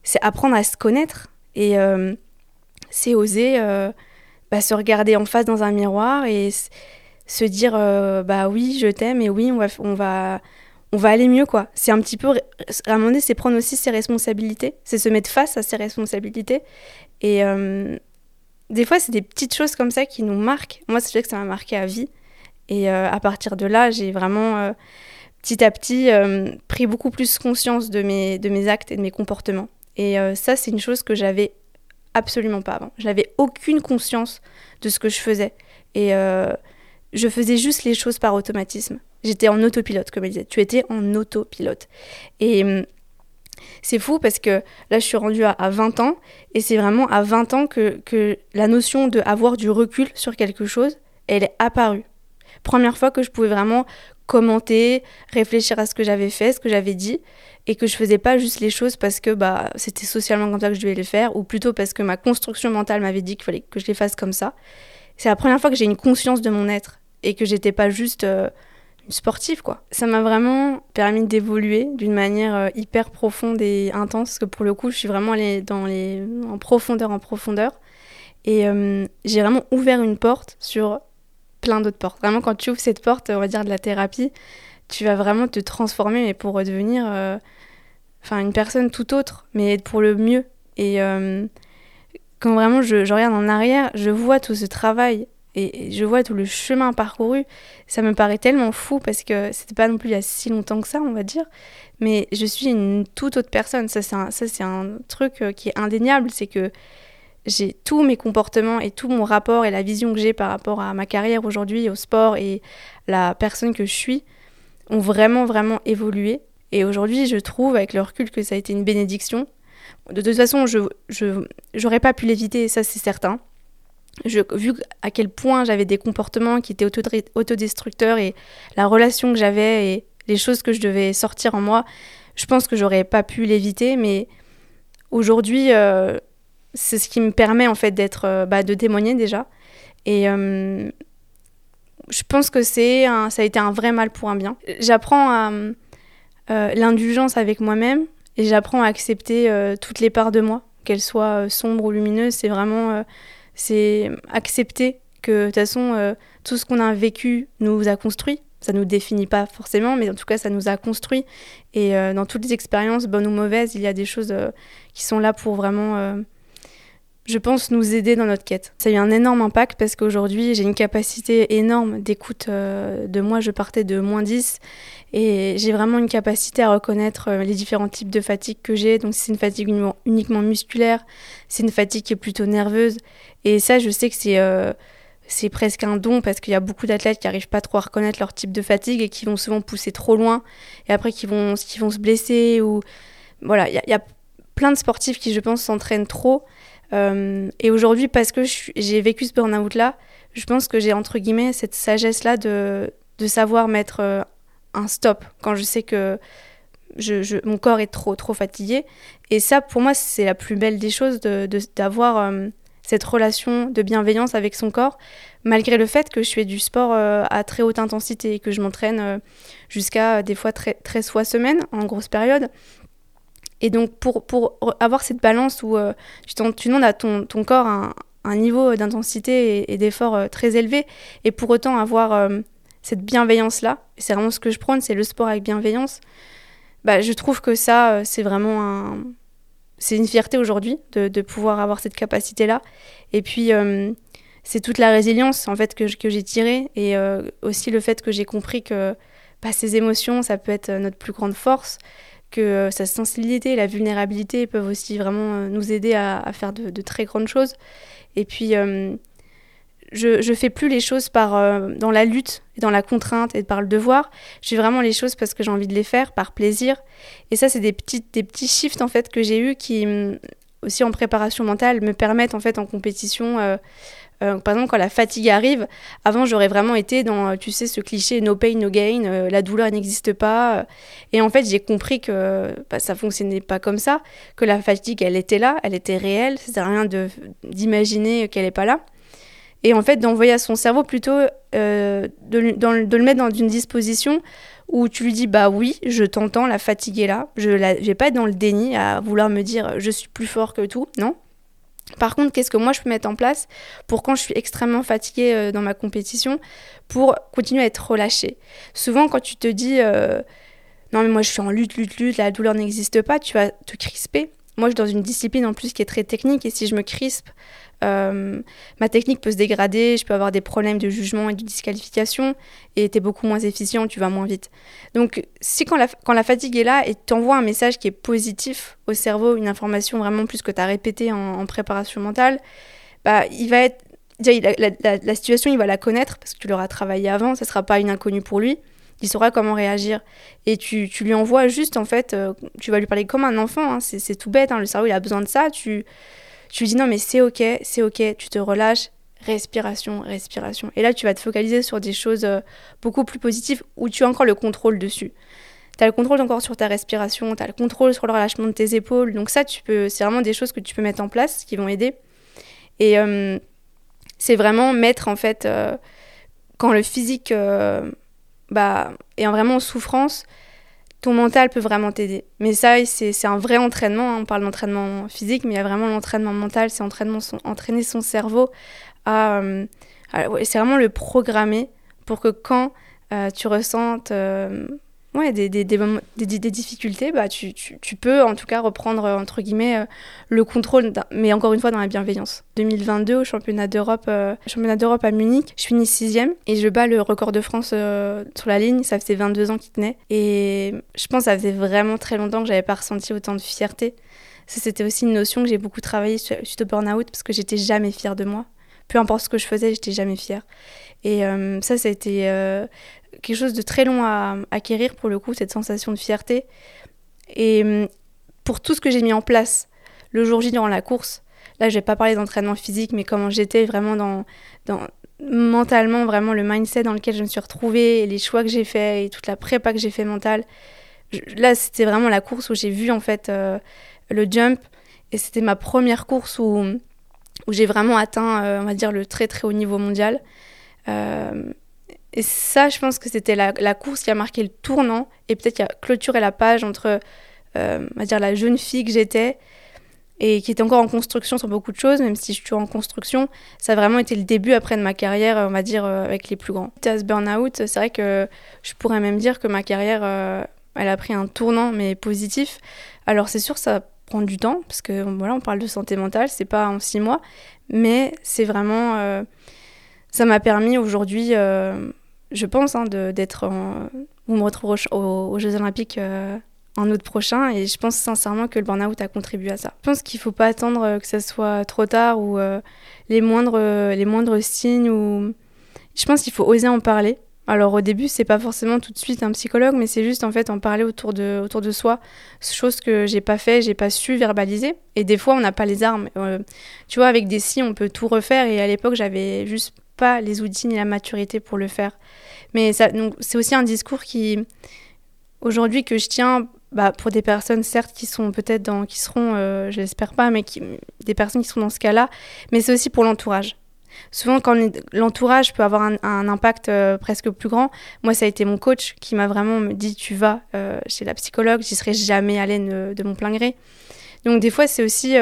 c'est apprendre à se connaître et euh, c'est oser euh, bah, se regarder en face dans un miroir et se dire bah oui je t'aime et oui on va on va on va aller mieux quoi. C'est un petit peu à un moment donné c'est prendre aussi ses responsabilités, c'est se mettre face à ses responsabilités et des fois c'est des petites choses comme ça qui nous marquent. Moi c'est vrai que ça m'a marqué à vie et à partir de là j'ai vraiment petit à petit euh, pris beaucoup plus conscience de mes, de mes actes et de mes comportements. Et euh, ça, c'est une chose que j'avais absolument pas avant. Je n'avais aucune conscience de ce que je faisais. Et euh, je faisais juste les choses par automatisme. J'étais en autopilote, comme elle disait. Tu étais en autopilote. Et hum, c'est fou parce que là, je suis rendue à, 20 ans. Et c'est vraiment à 20 ans que, que la notion d'avoir du recul sur quelque chose, elle est apparue. Première fois que je pouvais vraiment commenter, réfléchir à ce que j'avais fait, ce que j'avais dit, et que je faisais pas juste les choses parce que bah, c'était socialement comme ça que je devais les faire, ou plutôt parce que ma construction mentale m'avait dit qu'il fallait que je les fasse comme ça. C'est la première fois que j'ai une conscience de mon être, et que j'étais pas juste euh, une sportive, quoi. Ça m'a vraiment permis d'évoluer d'une manière euh, hyper profonde et intense, parce que pour le coup, je suis vraiment allée dans les... en profondeur, en profondeur. Et euh, j'ai vraiment ouvert une porte sur plein d'autres portes. Vraiment, quand tu ouvres cette porte, on va dire, de la thérapie, tu vas vraiment te transformer mais pour devenir euh, une personne tout autre, mais pour le mieux. Et euh, quand vraiment je, regarde en arrière, je vois tout ce travail et, je vois tout le chemin parcouru. Ça me paraît tellement fou parce que c'était pas non plus il y a si longtemps que ça, on va dire. Mais je suis une toute autre personne. Ça, c'est un, un truc euh, qui est indéniable. C'est que j'ai tous mes comportements et tout mon rapport et la vision que j'ai par rapport à ma carrière aujourd'hui, au sport et la personne que je suis ont vraiment, vraiment évolué. Et aujourd'hui, je trouve, avec le recul, que ça a été une bénédiction. De toute façon, je j'aurais pas pu l'éviter, ça c'est certain. Je, vu à quel point j'avais des comportements qui étaient autodestructeurs et la relation que j'avais et les choses que je devais sortir en moi, je pense que j'aurais pas pu l'éviter. Mais aujourd'hui, euh, c'est ce qui me permet en fait d'être, euh, bah, de témoigner déjà. Et euh, je pense que c'est ça a été un vrai mal pour un bien. J'apprends à l'indulgence avec moi-même et j'apprends à accepter toutes les parts de moi, qu'elles soient sombres ou lumineuses. C'est vraiment c'est accepter que de toute façon tout ce qu'on a vécu nous a construit ça nous définit pas forcément, mais en tout cas, ça nous a construit. Et euh, dans toutes les expériences, bonnes ou mauvaises, il y a des choses euh, qui sont là pour vraiment, euh, je pense, nous aider dans notre quête. Ça a eu un énorme impact parce qu'aujourd'hui, j'ai une capacité énorme d'écoute de moi. Je partais de moins 10 et j'ai vraiment une capacité à reconnaître les différents types de fatigue que j'ai. Donc, c'est une fatigue uniquement musculaire, c'est une fatigue qui est plutôt nerveuse. Et ça, je sais que c'est c'est presque un don parce qu'il y a beaucoup d'athlètes qui n'arrivent pas trop à reconnaître leur type de fatigue et qui vont souvent pousser trop loin et après qui vont, qui vont se blesser ou voilà il y, a plein de sportifs qui je pense s'entraînent trop euh, et aujourd'hui parce que j'ai vécu ce burn-out là je pense que j'ai entre guillemets cette sagesse là de, de savoir mettre euh, un stop quand je sais que je, mon corps est trop trop fatigué et ça pour moi c'est la plus belle des choses d'avoir de, euh, cette relation de bienveillance avec son corps, malgré le fait que je fais du sport à très haute intensité et que je m'entraîne jusqu'à des fois 13 fois semaine en grosse période. Et donc pour, pour avoir cette balance où tu, tu, demandes à ton, ton corps un, niveau d'intensité et, d'effort très élevé, et pour autant avoir cette bienveillance-là, c'est vraiment ce que je prône, c'est le sport avec bienveillance, bah, je trouve que ça, c'est vraiment un, c'est une fierté aujourd'hui de, pouvoir avoir cette capacité-là. Et puis, euh, c'est toute la résilience en fait que, j'ai tirée et euh, aussi le fait que j'ai compris que bah, ces émotions, ça peut être notre plus grande force, que euh, sa sensibilité, la vulnérabilité peuvent aussi vraiment nous aider à, faire de, très grandes choses. Et puis, je, je fais plus les choses par, euh, dans la lutte, et dans la contrainte et par le devoir. Je fais vraiment les choses parce que j'ai envie de les faire, par plaisir. Et ça, c'est des, des petits shifts en fait que j'ai eu qui, mm, aussi en préparation mentale, me permettent en fait en compétition. Euh, euh, par exemple, quand la fatigue arrive, avant j'aurais vraiment été dans, tu sais, ce cliché no pain, no gain, la douleur n'existe pas. et en fait, j'ai compris que bah, ça fonctionnait pas comme ça, que la fatigue, elle était là, elle était réelle, c'est rien d'imaginer qu'elle n'est pas là. Et en fait, d'envoyer à son cerveau plutôt euh, de, de, le mettre dans une disposition où tu lui dis bah oui, je t'entends, la fatigue est là. Je ne vais pas être dans le déni à vouloir me dire je suis plus fort que tout. Non. Par contre, qu'est-ce que moi je peux mettre en place pour quand je suis extrêmement fatiguée euh, dans ma compétition, pour continuer à être relâchée? Souvent, quand tu te dis euh, non mais moi je suis en lutte, lutte, lutte, la douleur n'existe pas, tu vas te crisper. Moi, je suis dans une discipline en plus qui est très technique et si je me crispe, euh, ma technique peut se dégrader, je peux avoir des problèmes de jugement et de disqualification, et tu es beaucoup moins efficient, tu vas moins vite. Donc, si quand la, fatigue est là et t'envoies un message qui est positif au cerveau, une information vraiment plus que tu as répété en, préparation mentale, bah, il va être. la, situation, il va la connaître parce que tu l'auras travaillé avant, ça sera pas une inconnue pour lui. Il saura comment réagir. Et tu, tu lui envoies juste, en fait, euh, tu vas lui parler comme un enfant, hein, c'est tout bête, hein, le cerveau, il a besoin de ça. Tu, tu lui dis non mais c'est ok, c'est ok, tu te relâches, respiration, respiration. Et là tu vas te focaliser sur des choses euh, beaucoup plus positives où tu as encore le contrôle dessus. Tu as le contrôle encore sur ta respiration, tu as le contrôle sur le relâchement de tes épaules. Donc ça, tu peux, c'est vraiment des choses que tu peux mettre en place qui vont aider. Et euh, c'est vraiment mettre en fait, euh, quand le physique bah, est vraiment en souffrance, ton mental peut vraiment t'aider. Mais ça, c'est un vrai entraînement. Hein. On parle d'entraînement physique, mais il y a vraiment l'entraînement mental. C'est entraîner son cerveau à. Euh, c'est vraiment le programmer pour que quand euh, tu ressentes euh, ouais, des, des, des, difficultés, bah, tu, tu, peux en tout cas reprendre entre guillemets euh, le contrôle, mais encore une fois dans la bienveillance. 2022 au championnat d'Europe, euh, championnat d'Europe à Munich, je finis sixième et je bats le record de France euh, sur la ligne. Ça faisait 22 ans qu'il tenait et je pense que ça faisait vraiment très longtemps que j'avais pas ressenti autant de fierté. C'était aussi une notion que j'ai beaucoup travaillé suite au burn-out parce que j'étais jamais fière de moi. Peu importe ce que je faisais, j'étais jamais fière. Et ça, ça a été quelque chose de très long à acquérir pour le coup, cette sensation de fierté. Et hum, pour tout ce que j'ai mis en place le jour J durant la course, là je vais pas parler d'entraînement physique, mais comment j'étais vraiment dans, dans mentalement, vraiment le mindset dans lequel je me suis retrouvée, les choix que j'ai faits et toute la prépa que j'ai fait mentale. Là c'était vraiment la course où j'ai vu en fait euh, le jump et c'était ma première course où, où j'ai vraiment atteint, euh, on va dire, le très très haut niveau mondial. Euh, Et ça, je pense que c'était la, course qui a marqué le tournant et peut-être qui a clôturé la page entre, euh, on va dire, la jeune fille que j'étais et qui était encore en construction sur beaucoup de choses, même si je suis en construction, ça a vraiment été le début après de ma carrière, on va dire, euh, avec les plus grands. À ce burn-out, c'est vrai que je pourrais même dire que ma carrière, euh, elle a pris un tournant, mais positif. Alors c'est sûr, ça prend du temps, parce que voilà, on parle de santé mentale, c'est pas en six mois, mais c'est vraiment... Ça m'a permis aujourd'hui, je pense, hein, d'être... Vous me retrouve aux, Jeux Olympiques en août prochain et je pense sincèrement que le burn-out a contribué à ça. Je pense qu'il ne faut pas attendre euh, que ça soit trop tard ou euh, les, moindres, euh, les moindres signes ou... Je pense qu'il faut oser en parler. Alors au début, c'est pas forcément tout de suite un psychologue, mais c'est juste en fait en parler autour de, autour de soi, chose que j'ai pas fait, j'ai pas su verbaliser. Et des fois, on n'a pas les armes. tu vois, avec des si, on peut tout refaire. Et à l'époque, j'avais juste pas les outils ni la maturité pour le faire. Mais ça, c'est aussi un discours qui, aujourd'hui, que je tiens bah, pour des personnes certes qui sont peut-être dans, qui seront, euh, je l'espère pas, mais qui, des personnes qui seront dans ce cas-là, mais c'est aussi pour l'entourage. Souvent, quand l'entourage peut avoir un, impact euh, presque plus grand, moi, ça a été mon coach qui m'a vraiment dit tu vas euh, chez la psychologue, j'y serais jamais allée de, mon plein gré. Donc, des fois, c'est aussi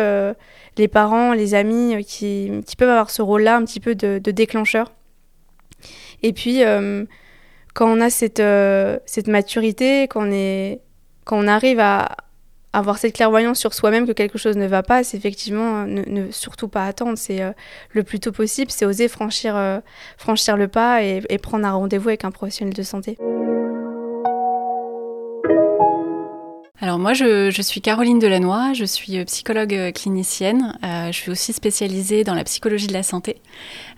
les parents, les amis qui, qui peuvent avoir ce rôle-là, un petit peu de, déclencheur. Et puis, quand on a cette, maturité, quand on arrive à avoir cette clairvoyance sur soi-même que quelque chose ne va pas, c'est effectivement euh, ne, surtout pas attendre, c'est euh, le plus tôt possible, c'est oser euh, franchir le pas et, prendre un rendez-vous avec un professionnel de santé. Alors moi, je, suis Caroline Delannoy, je suis psychologue clinicienne. je suis aussi spécialisée dans la psychologie de la santé,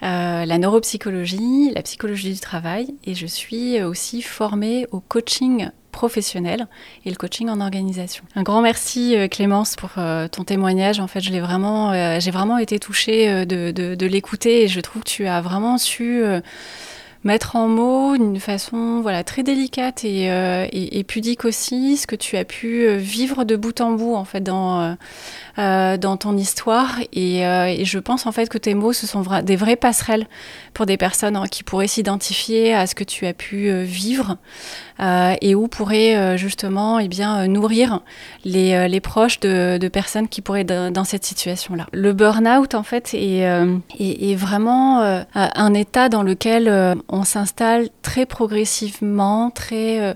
la neuropsychologie, la psychologie du travail, et je suis aussi formée au coaching professionnel et le coaching en organisation. Un grand merci euh, Clémence pour euh, ton témoignage. En fait, je l'ai vraiment, euh, j'ai vraiment été touchée de, de l'écouter et je trouve que tu as vraiment su mettre en mots d'une façon voilà très délicate et, euh, et, pudique aussi ce que tu as pu euh, vivre de bout en bout en fait dans euh, dans ton histoire. Et, je pense en fait que tes mots ce sont des vraies passerelles pour des personnes hein, qui pourraient s'identifier à ce que tu as pu vivre et où pourraient justement et eh bien nourrir les, les proches de, de, personnes qui pourraient être dans cette situation là le burn-out en fait est, est, est vraiment un état dans lequel on s'installe très progressivement, très euh,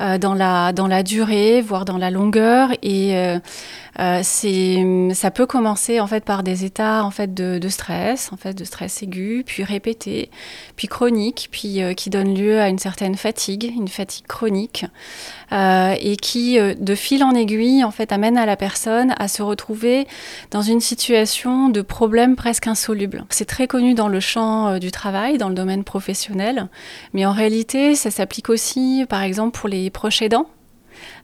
euh, dans, la, dans la durée, voire dans la longueur. Et euh, c'est, ça peut commencer en fait par des états en fait de, de, stress, en fait de stress aigu, puis répété, puis chronique, puis euh, qui donne lieu à une certaine fatigue, une fatigue chronique, euh, et qui de fil en aiguille en fait amène à la personne à se retrouver dans une situation de problème presque insoluble. C'est très connu dans le champ du travail, dans le domaine professionnel, mais en réalité ça s'applique aussi par exemple pour les proches aidants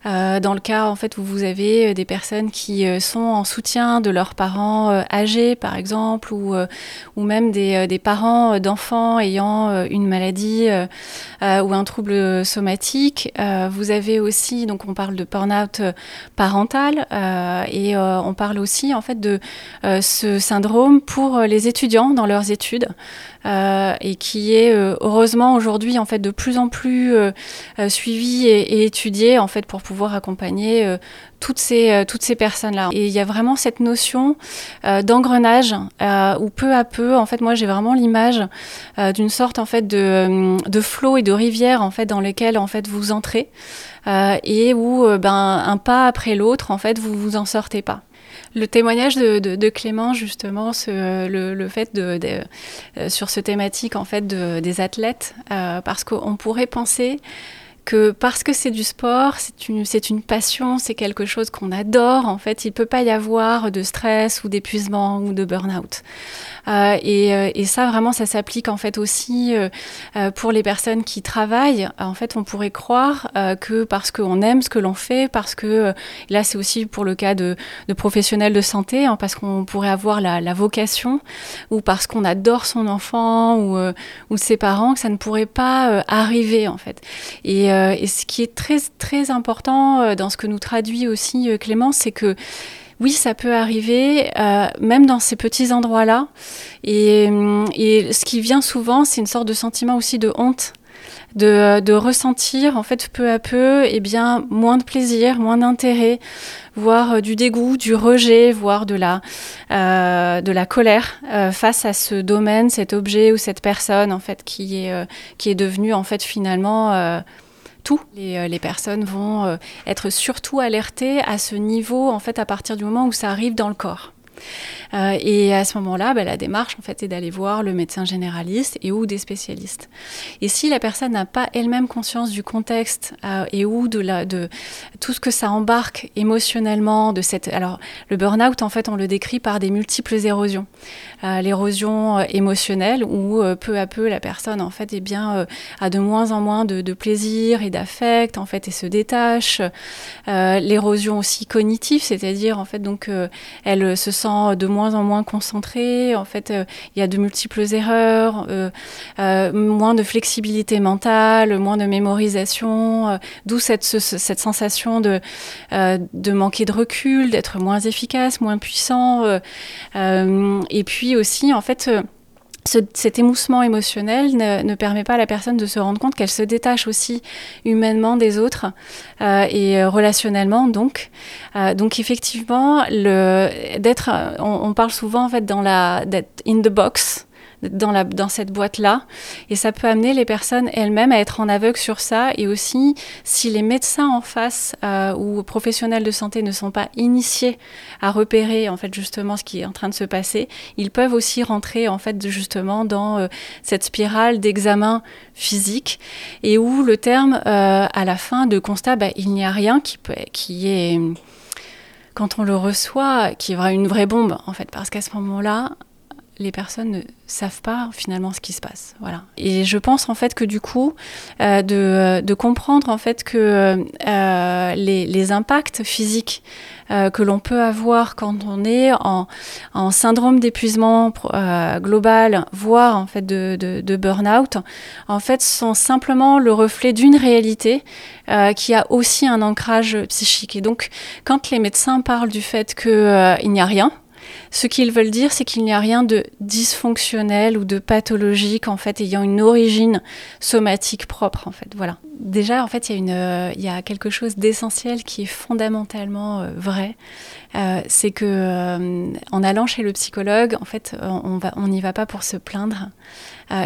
euh, dans le cas en fait où vous avez euh, des personnes qui euh, sont en soutien de leurs parents âgés par exemple ou, ou même des, des parents d'enfants ayant une maladie ou un trouble somatique. vous avez aussi donc on parle de burn-out parental et on parle aussi en fait de ce syndrome pour les étudiants dans leurs études. Et qui est heureusement aujourd'hui en fait de plus en plus suivi et, et, étudié en fait pour pouvoir accompagner euh, toutes ces, euh, toutes ces personnes-là. Et il y a vraiment cette notion euh, d'engrenage où peu à peu, en fait, moi j'ai vraiment l'image d'une sorte en fait de, de flot et de rivière en fait dans lesquels en fait vous entrez et où ben un pas après l'autre en fait vous vous en sortez pas. Le témoignage de, Clément, justement, le, fait de, sur ce thématique en fait des athlètes, parce qu'on pourrait penser que parce que c'est du sport, c'est une, c'est une passion, c'est quelque chose qu'on adore, en fait, il ne peut pas y avoir de stress ou d'épuisement ou de burn-out. Euh, et, euh, et, ça, vraiment, ça s'applique en fait aussi euh, pour les personnes qui travaillent. En fait, on pourrait croire que parce qu'on aime ce que l'on fait, parce que là, c'est aussi pour le cas de, de professionnels de santé, hein, parce qu'on pourrait avoir la, la, vocation, ou parce qu'on adore son enfant ou, ou ses parents, que ça ne pourrait pas arriver en fait. Et et ce qui est très très important dans ce que nous traduit aussi Clément, c'est que oui, ça peut arriver, même dans ces petits endroits-là. Et, et, ce qui vient souvent, c'est une sorte de sentiment aussi de honte de, ressentir en fait peu à peu eh bien moins de plaisir, moins d'intérêt, voire euh, du dégoût, du rejet, voire de la euh, colère euh, face à ce domaine, cet objet ou cette personne en fait qui est qui est devenu en fait finalement tout. Les, les, personnes vont être surtout alertées à ce niveau en fait à partir du moment où ça arrive dans le corps. Euh, et à ce moment-là, bah, la démarche, en fait, est d'aller voir le médecin généraliste et ou des spécialistes. Et si la personne n'a pas elle-même conscience du contexte euh, et ou de, tout ce que ça embarque émotionnellement, de cette, alors le burn-out, en fait, on le décrit par des multiples érosions. Euh, l'érosion émotionnelle où peu à peu la personne, en fait, eh bien, a de moins en moins de, de plaisir et d'affect, en fait, et se détache. L'érosion aussi cognitive, c'est-à-dire, en fait, donc, elle se sent de moins en moins concentré. En fait, euh, il y a de multiples erreurs, euh, euh, moins de flexibilité mentale, moins de mémorisation, d'où cette, cette sensation de, de manquer de recul, d'être moins efficace, moins puissant. et puis aussi, en fait, cet émoussement émotionnel ne, permet pas à la personne de se rendre compte qu'elle se détache aussi humainement des autres euh, et euh, relationnellement donc. Euh, donc effectivement, d'être, on, on, parle souvent en fait dans la d'être in the box, dans, cette boîte-là. Et ça peut amener les personnes elles-mêmes à être en aveugle sur ça. Et aussi, si les médecins en face euh, ou professionnels de santé ne sont pas initiés à repérer en fait justement ce qui est en train de se passer, ils peuvent aussi rentrer en fait justement dans euh, cette spirale d'examen physique et où le terme euh, à la fin de constat, bah, il n'y a rien qui est quand on le reçoit, qui est une vraie bombe en fait, parce qu'à ce moment-là, les personnes ne savent pas finalement ce qui se passe. Voilà. Et je pense en fait que du coup, euh, de, comprendre en fait que euh, les, impacts physiques euh, que l'on peut avoir quand on est en, syndrome d'épuisement global, voire en fait de, de, burn-out, en fait sont simplement le reflet d'une réalité qui a aussi un ancrage psychique. Et donc, quand les médecins parlent du fait qu'il n'y a rien, ce qu'ils veulent dire, c'est qu'il n'y a rien de dysfonctionnel ou de pathologique en fait ayant une origine somatique propre en fait. Voilà. Déjà en fait il y a euh, y a quelque chose d'essentiel qui est fondamentalement euh, vrai, euh, c'est que en allant chez le psychologue en fait on va, on n'y va pas pour se plaindre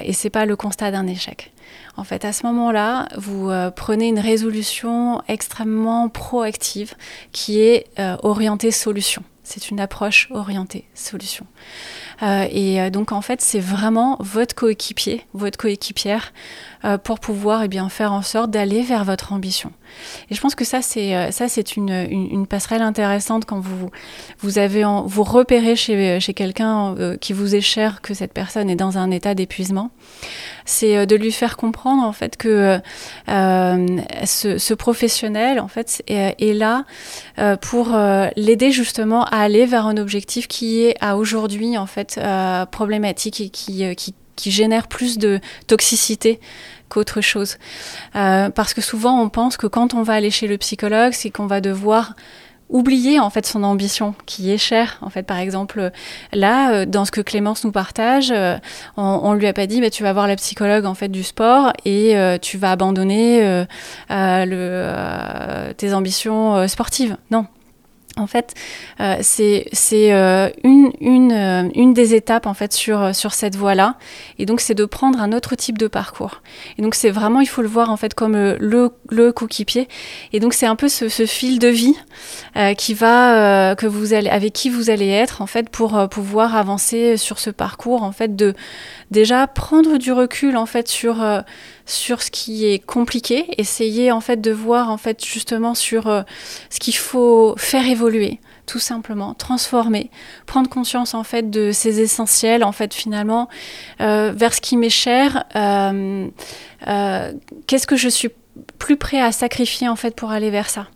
et c'est pas le constat d'un échec. En fait, à ce moment-là, vous prenez une résolution extrêmement proactive qui est orientée solution. C'est une approche orientée solution. Euh, et euh, donc en fait, c'est vraiment votre coéquipier, votre coéquipière, euh, pour pouvoir eh bien, faire en sorte d'aller vers votre ambition. Et je pense que ça, c'est ça, c'est une, une, passerelle intéressante quand vous vous avez vous repérez chez, chez quelqu'un qui vous est cher que cette personne est dans un état d'épuisement. C'est de lui faire comprendre en fait que ce, professionnel en fait est, là pour l'aider justement à aller vers un objectif qui est à aujourd'hui en fait euh, problématique et qui, euh, qui, qui, génère plus de toxicité qu'autre chose. Euh, parce que souvent on pense que quand on va aller chez le psychologue, c'est qu'on va devoir oublier en fait son ambition qui est chère. En fait par exemple là dans ce que Clémence nous partage on, on, lui a pas dit bah, tu vas voir la psychologue en fait du sport et tu vas abandonner tes ambitions sportives. Non en fait, euh, c'est euh, euh, une, des étapes en fait sur, sur cette voie-là. Et donc, c'est de prendre un autre type de parcours. Et donc, c'est vraiment, il faut le voir en fait comme le, le coéquipier. Et donc, c'est un peu ce, ce, fil de vie qui va, que vous allez, avec qui vous allez être en fait pour pouvoir avancer sur ce parcours en fait de déjà prendre du recul en fait sur sur ce qui est compliqué, essayer en fait de voir en fait justement sur euh, ce qu'il faut faire évoluer tout simplement, transformer, prendre conscience en fait de ces essentiels, en fait finalement, euh, vers ce qui m'est cher, euh, qu'est-ce que je suis plus prêt à sacrifier en fait pour aller vers ça.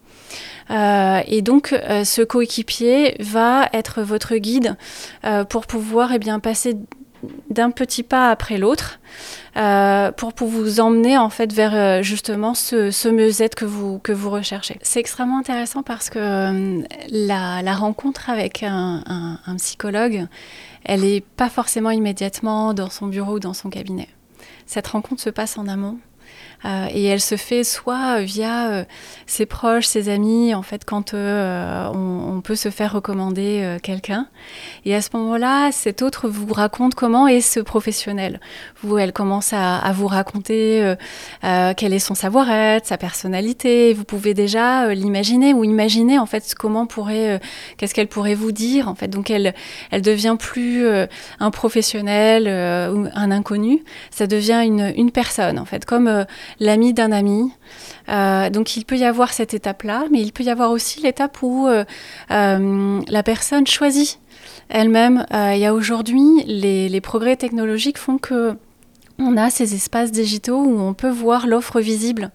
et donc, ce coéquipier va être votre guide pour pouvoir eh bien, passer d'un petit pas après l'autre euh, pour, vous emmener en fait vers euh, justement ce, ce mieux-être que vous, que vous recherchez. C'est extrêmement intéressant parce que euh, la, rencontre avec un, un psychologue, elle n'est pas forcément immédiatement dans son bureau ou dans son cabinet. Cette rencontre se passe en amont. Euh, et elle se fait soit via euh, ses proches, ses amis, en fait, quand euh, on, peut se faire recommander quelqu'un. Et à ce moment-là, cette autre vous raconte comment est ce professionnel. Vous, elle commence à, vous raconter quel est son savoir-être, sa personnalité. Vous pouvez déjà l'imaginer ou imaginer en fait comment pourrait, qu'est-ce qu'elle pourrait vous dire en fait. Donc elle, elle devient plus un professionnel ou un inconnu. Ça devient une, une personne en fait, comme l'ami d'un ami. Euh, donc il peut y avoir cette étape-là, mais il peut y avoir aussi l'étape où euh, euh, la personne choisit elle-même. il y a aujourd'hui, les, les, progrès technologiques font que on a ces espaces digitaux où on peut voir l'offre visible.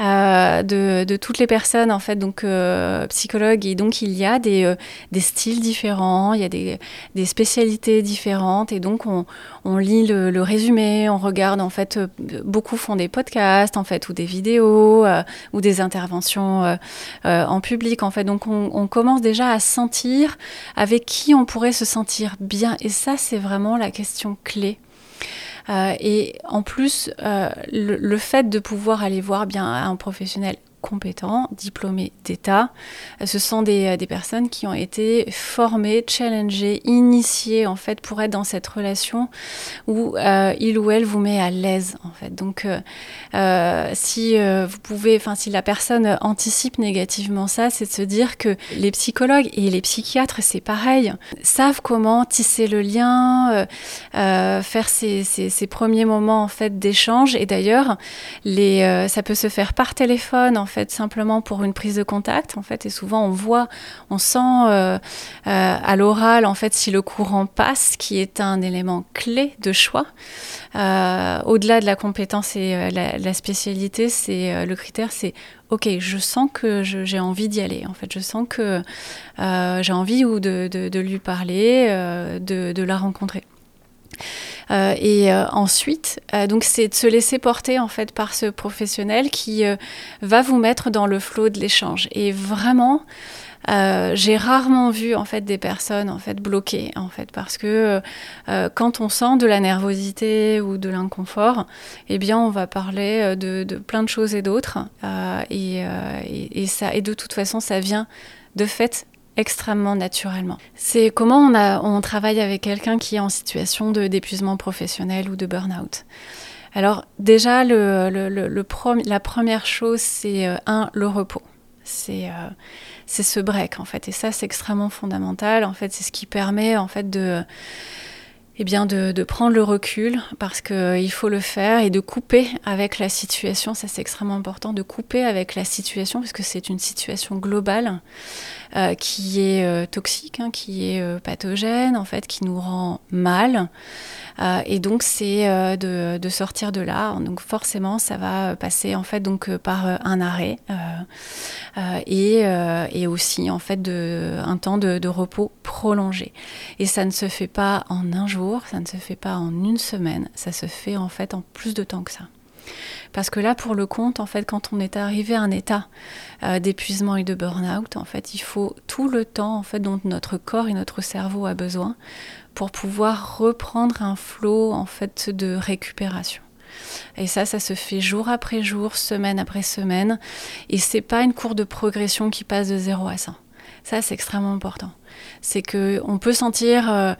Euh, de, toutes les personnes en fait donc euh, psychologues. Et donc il y a des, euh, styles différents il y a des, spécialités différentes. Et donc on, lit le, résumé on regarde en fait beaucoup font des podcasts en fait ou des vidéos ou des interventions en public en fait. Donc on, on commence déjà à sentir avec qui on pourrait se sentir bien. Et ça c'est vraiment la question clé et en plus, euh, le, fait de pouvoir aller voir bien un professionnel compétents, diplômés d'État. Ce sont des, des, personnes qui ont été formées, challengées, initiées en fait pour être dans cette relation où euh, il ou elle vous met à l'aise en fait. Donc euh, euh, si vous pouvez, enfin si la personne anticipe négativement ça, c'est de se dire que les psychologues et les psychiatres c'est pareil, savent comment tisser le lien, faire ces, ces, ces, premiers moments en fait d'échange et d'ailleurs les ça peut se faire par téléphone en fait simplement pour une prise de contact en fait et souvent on voit on sent euh, euh, à l'oral en fait si le courant passe qui est un élément clé de choix. Euh, au-delà de la compétence et la, spécialité c'est le critère c'est ok je sens que j'ai envie d'y aller en fait. Je sens que j'ai envie ou de, de, lui parler de, de la rencontrer et euh, ensuite, euh, donc c'est de se laisser porter en fait par ce professionnel qui va vous mettre dans le flot de l'échange. Et vraiment, j'ai rarement vu en fait des personnes en fait bloquées en fait parce que quand on sent de la nervosité ou de l'inconfort, eh bien on va parler de, plein de choses et d'autres et, ça et de toute façon ça vient de fait extrêmement naturellement. C'est comment on, travaille avec quelqu'un qui est en situation d'épuisement professionnel ou de burn-out. Alors déjà, la première chose, c'est euh, un, le repos. C'est euh, c'est ce break en fait. Et ça, c'est extrêmement fondamental. En fait, c'est ce qui permet en fait de eh bien de, de, prendre le recul parce qu'il faut le faire et de couper avec la situation. Ça, c'est extrêmement important de couper avec la situation parce que c'est une situation globale. Euh, qui est euh, toxique, hein, qui est euh, pathogène, en fait, qui nous rend mal. et donc, c'est de, sortir de là. Donc, forcément, ça va passer en fait donc par un arrêt et, et, aussi en fait de, un temps de, de repos prolongé. Et ça ne se fait pas en un jour, ça ne se fait pas en une semaine, ça se fait en fait en plus de temps que ça. Parce que là, pour le compte, en fait, quand on est arrivé à un état euh, d'épuisement et de burn-out, en fait, il faut tout le temps, en fait, dont notre corps et notre cerveau a besoin pour pouvoir reprendre un flot, en fait, de récupération. Et ça, ça se fait jour après jour, semaine après semaine. Et c'est pas une courbe de progression qui passe de 0 à 100. Ça, c'est extrêmement important. C'est que on peut sentir euh,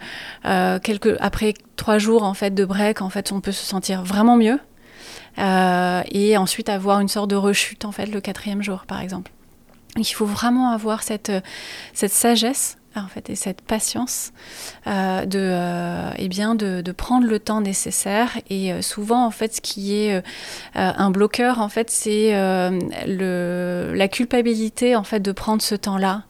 euh, quelques après trois jours en fait de break, en fait, on peut se sentir vraiment mieux. Euh, et ensuite avoir une sorte de rechute en fait le quatrième jour par exemple. Il faut vraiment avoir cette, cette sagesse en fait, et cette patience euh, de, euh, eh bien, de, prendre le temps nécessaire. Et euh, souvent, en fait, ce qui est euh, un bloqueur, en fait, c'est la culpabilité, en fait, de prendre ce temps-là.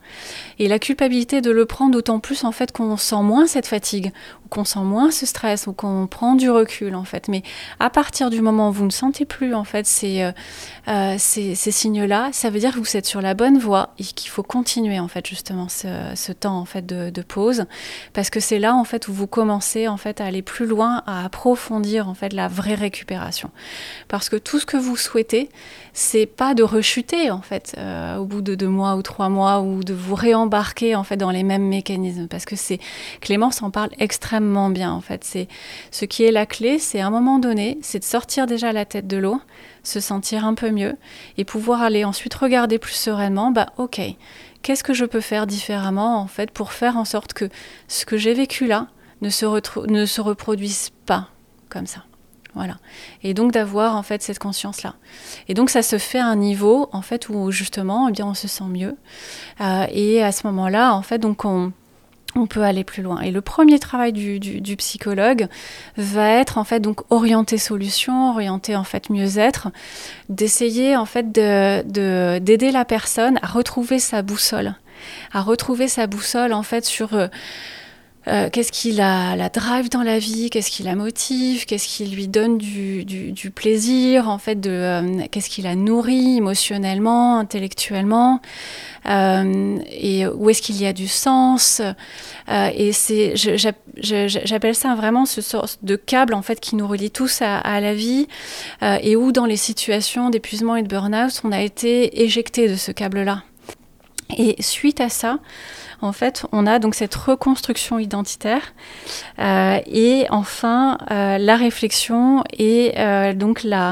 Et la culpabilité de le prendre d'autant plus, en fait, qu'on sent moins cette fatigue, ou qu'on sent moins ce stress, ou qu'on prend du recul, en fait. Mais à partir du moment où vous ne sentez plus, en fait, ces, ces, ces signes-là, ça veut dire que vous êtes sur la bonne voie et qu'il faut continuer, en fait, justement, ce, ce temps en fait de, pause parce que c'est là en fait où vous commencez en fait à aller plus loin, à approfondir en fait la vraie récupération. Parce que tout ce que vous souhaitez, c'est pas de rechuter en fait euh, au bout de deux mois ou trois mois ou de vous réembarquer en fait dans les mêmes mécanismes parce que c'est Clémence en parle extrêmement extrêmement bien en fait. C'est ce qui est la clé, c'est à un moment donné, c'est de sortir déjà la tête de l'eau, se sentir un peu mieux et pouvoir aller ensuite regarder plus sereinement. Bah ok, qu'est-ce que je peux faire différemment en fait pour faire en sorte que ce que j'ai vécu là ne se, ne se reproduise pas comme ça. Voilà. Et donc d'avoir en fait cette conscience là. Et donc ça se fait à un niveau en fait où justement eh on se sent mieux. Euh, et à ce moment-là en fait donc on peut aller plus loin. Et le premier travail du, psychologue va être en fait donc orienté solution, orienté en fait mieux-être, d'essayer en fait de d'aider la personne à retrouver sa boussole, à retrouver sa boussole en fait sur euh, qu'est-ce qui la, drive dans la vie, qu'est-ce qui la motive, qu'est-ce qui lui donne du, plaisir, en fait, euh, qu'est-ce qui la nourrit émotionnellement, intellectuellement, euh, et où est-ce qu'il y a du sens? Et c'est, j'appelle ça vraiment ce sort de câble en fait qui nous relie tous à la vie, et où dans les situations d'épuisement et de burn-out, on a été éjecté de ce câble-là. Et suite à ça, en fait, on a donc cette reconstruction identitaire euh, et enfin euh, la réflexion et euh, donc le,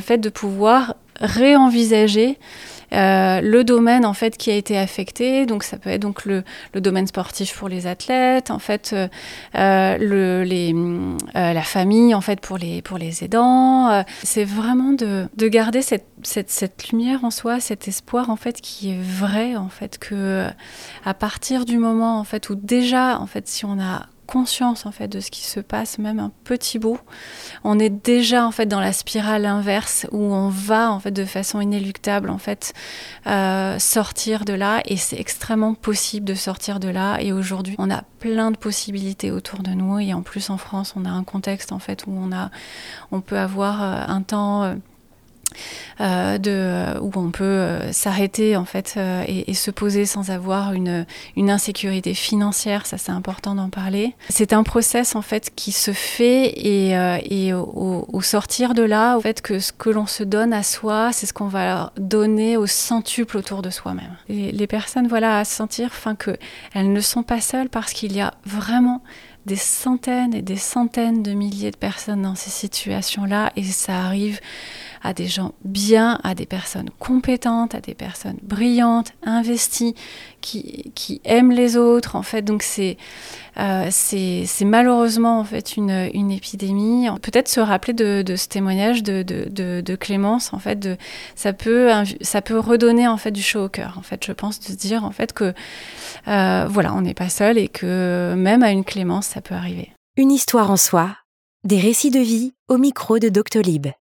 fait de pouvoir réenvisager euh, le domaine en fait qui a été affecté, donc ça peut être donc le, le domaine sportif pour les athlètes, en fait euh, euh le, les, la famille en fait pour les pour les aidants. c'est vraiment de, de garder cette, cette, cette, lumière en soi, cet espoir en fait qui est vrai en fait que à partir du moment en fait où déjà en fait si on a conscience en fait de ce qui se passe, même un petit bout, on est déjà en fait dans la spirale inverse où on va en fait de façon inéluctable en fait euh, sortir de là. Et c'est extrêmement possible de sortir de là. Et aujourd'hui on a plein de possibilités autour de nous. Et en plus en France on a un contexte en fait où on a on peut avoir euh, un temps euh, euh, de, où on peut euh, s'arrêter en fait euh, et, se poser sans avoir une, une insécurité financière, ça c'est important d'en parler. C'est un process en fait qui se fait et, euh, au, sortir de là, au fait que ce que l'on se donne à soi, c'est ce qu'on va donner au centuple autour de soi-même. Les personnes voilà à sentir enfin que elles ne sont pas seules parce qu'il y a vraiment des centaines et des centaines de milliers de personnes dans ces situations-là et ça arrive à des gens bien, à des personnes compétentes, à des personnes brillantes, investies, qui, qui aiment les autres. En fait, donc c'est euh, malheureusement en fait une, une épidémie. Peut-être se rappeler de, de, ce témoignage de, de, de, Clémence. En fait, de, ça peut ça peut redonner en fait du chaud au cœur. En fait, je pense de se dire en fait que euh, voilà, on n'est pas seul et que même à une Clémence, ça peut arriver. Une histoire en soi, des récits de vie au micro de Doctolib.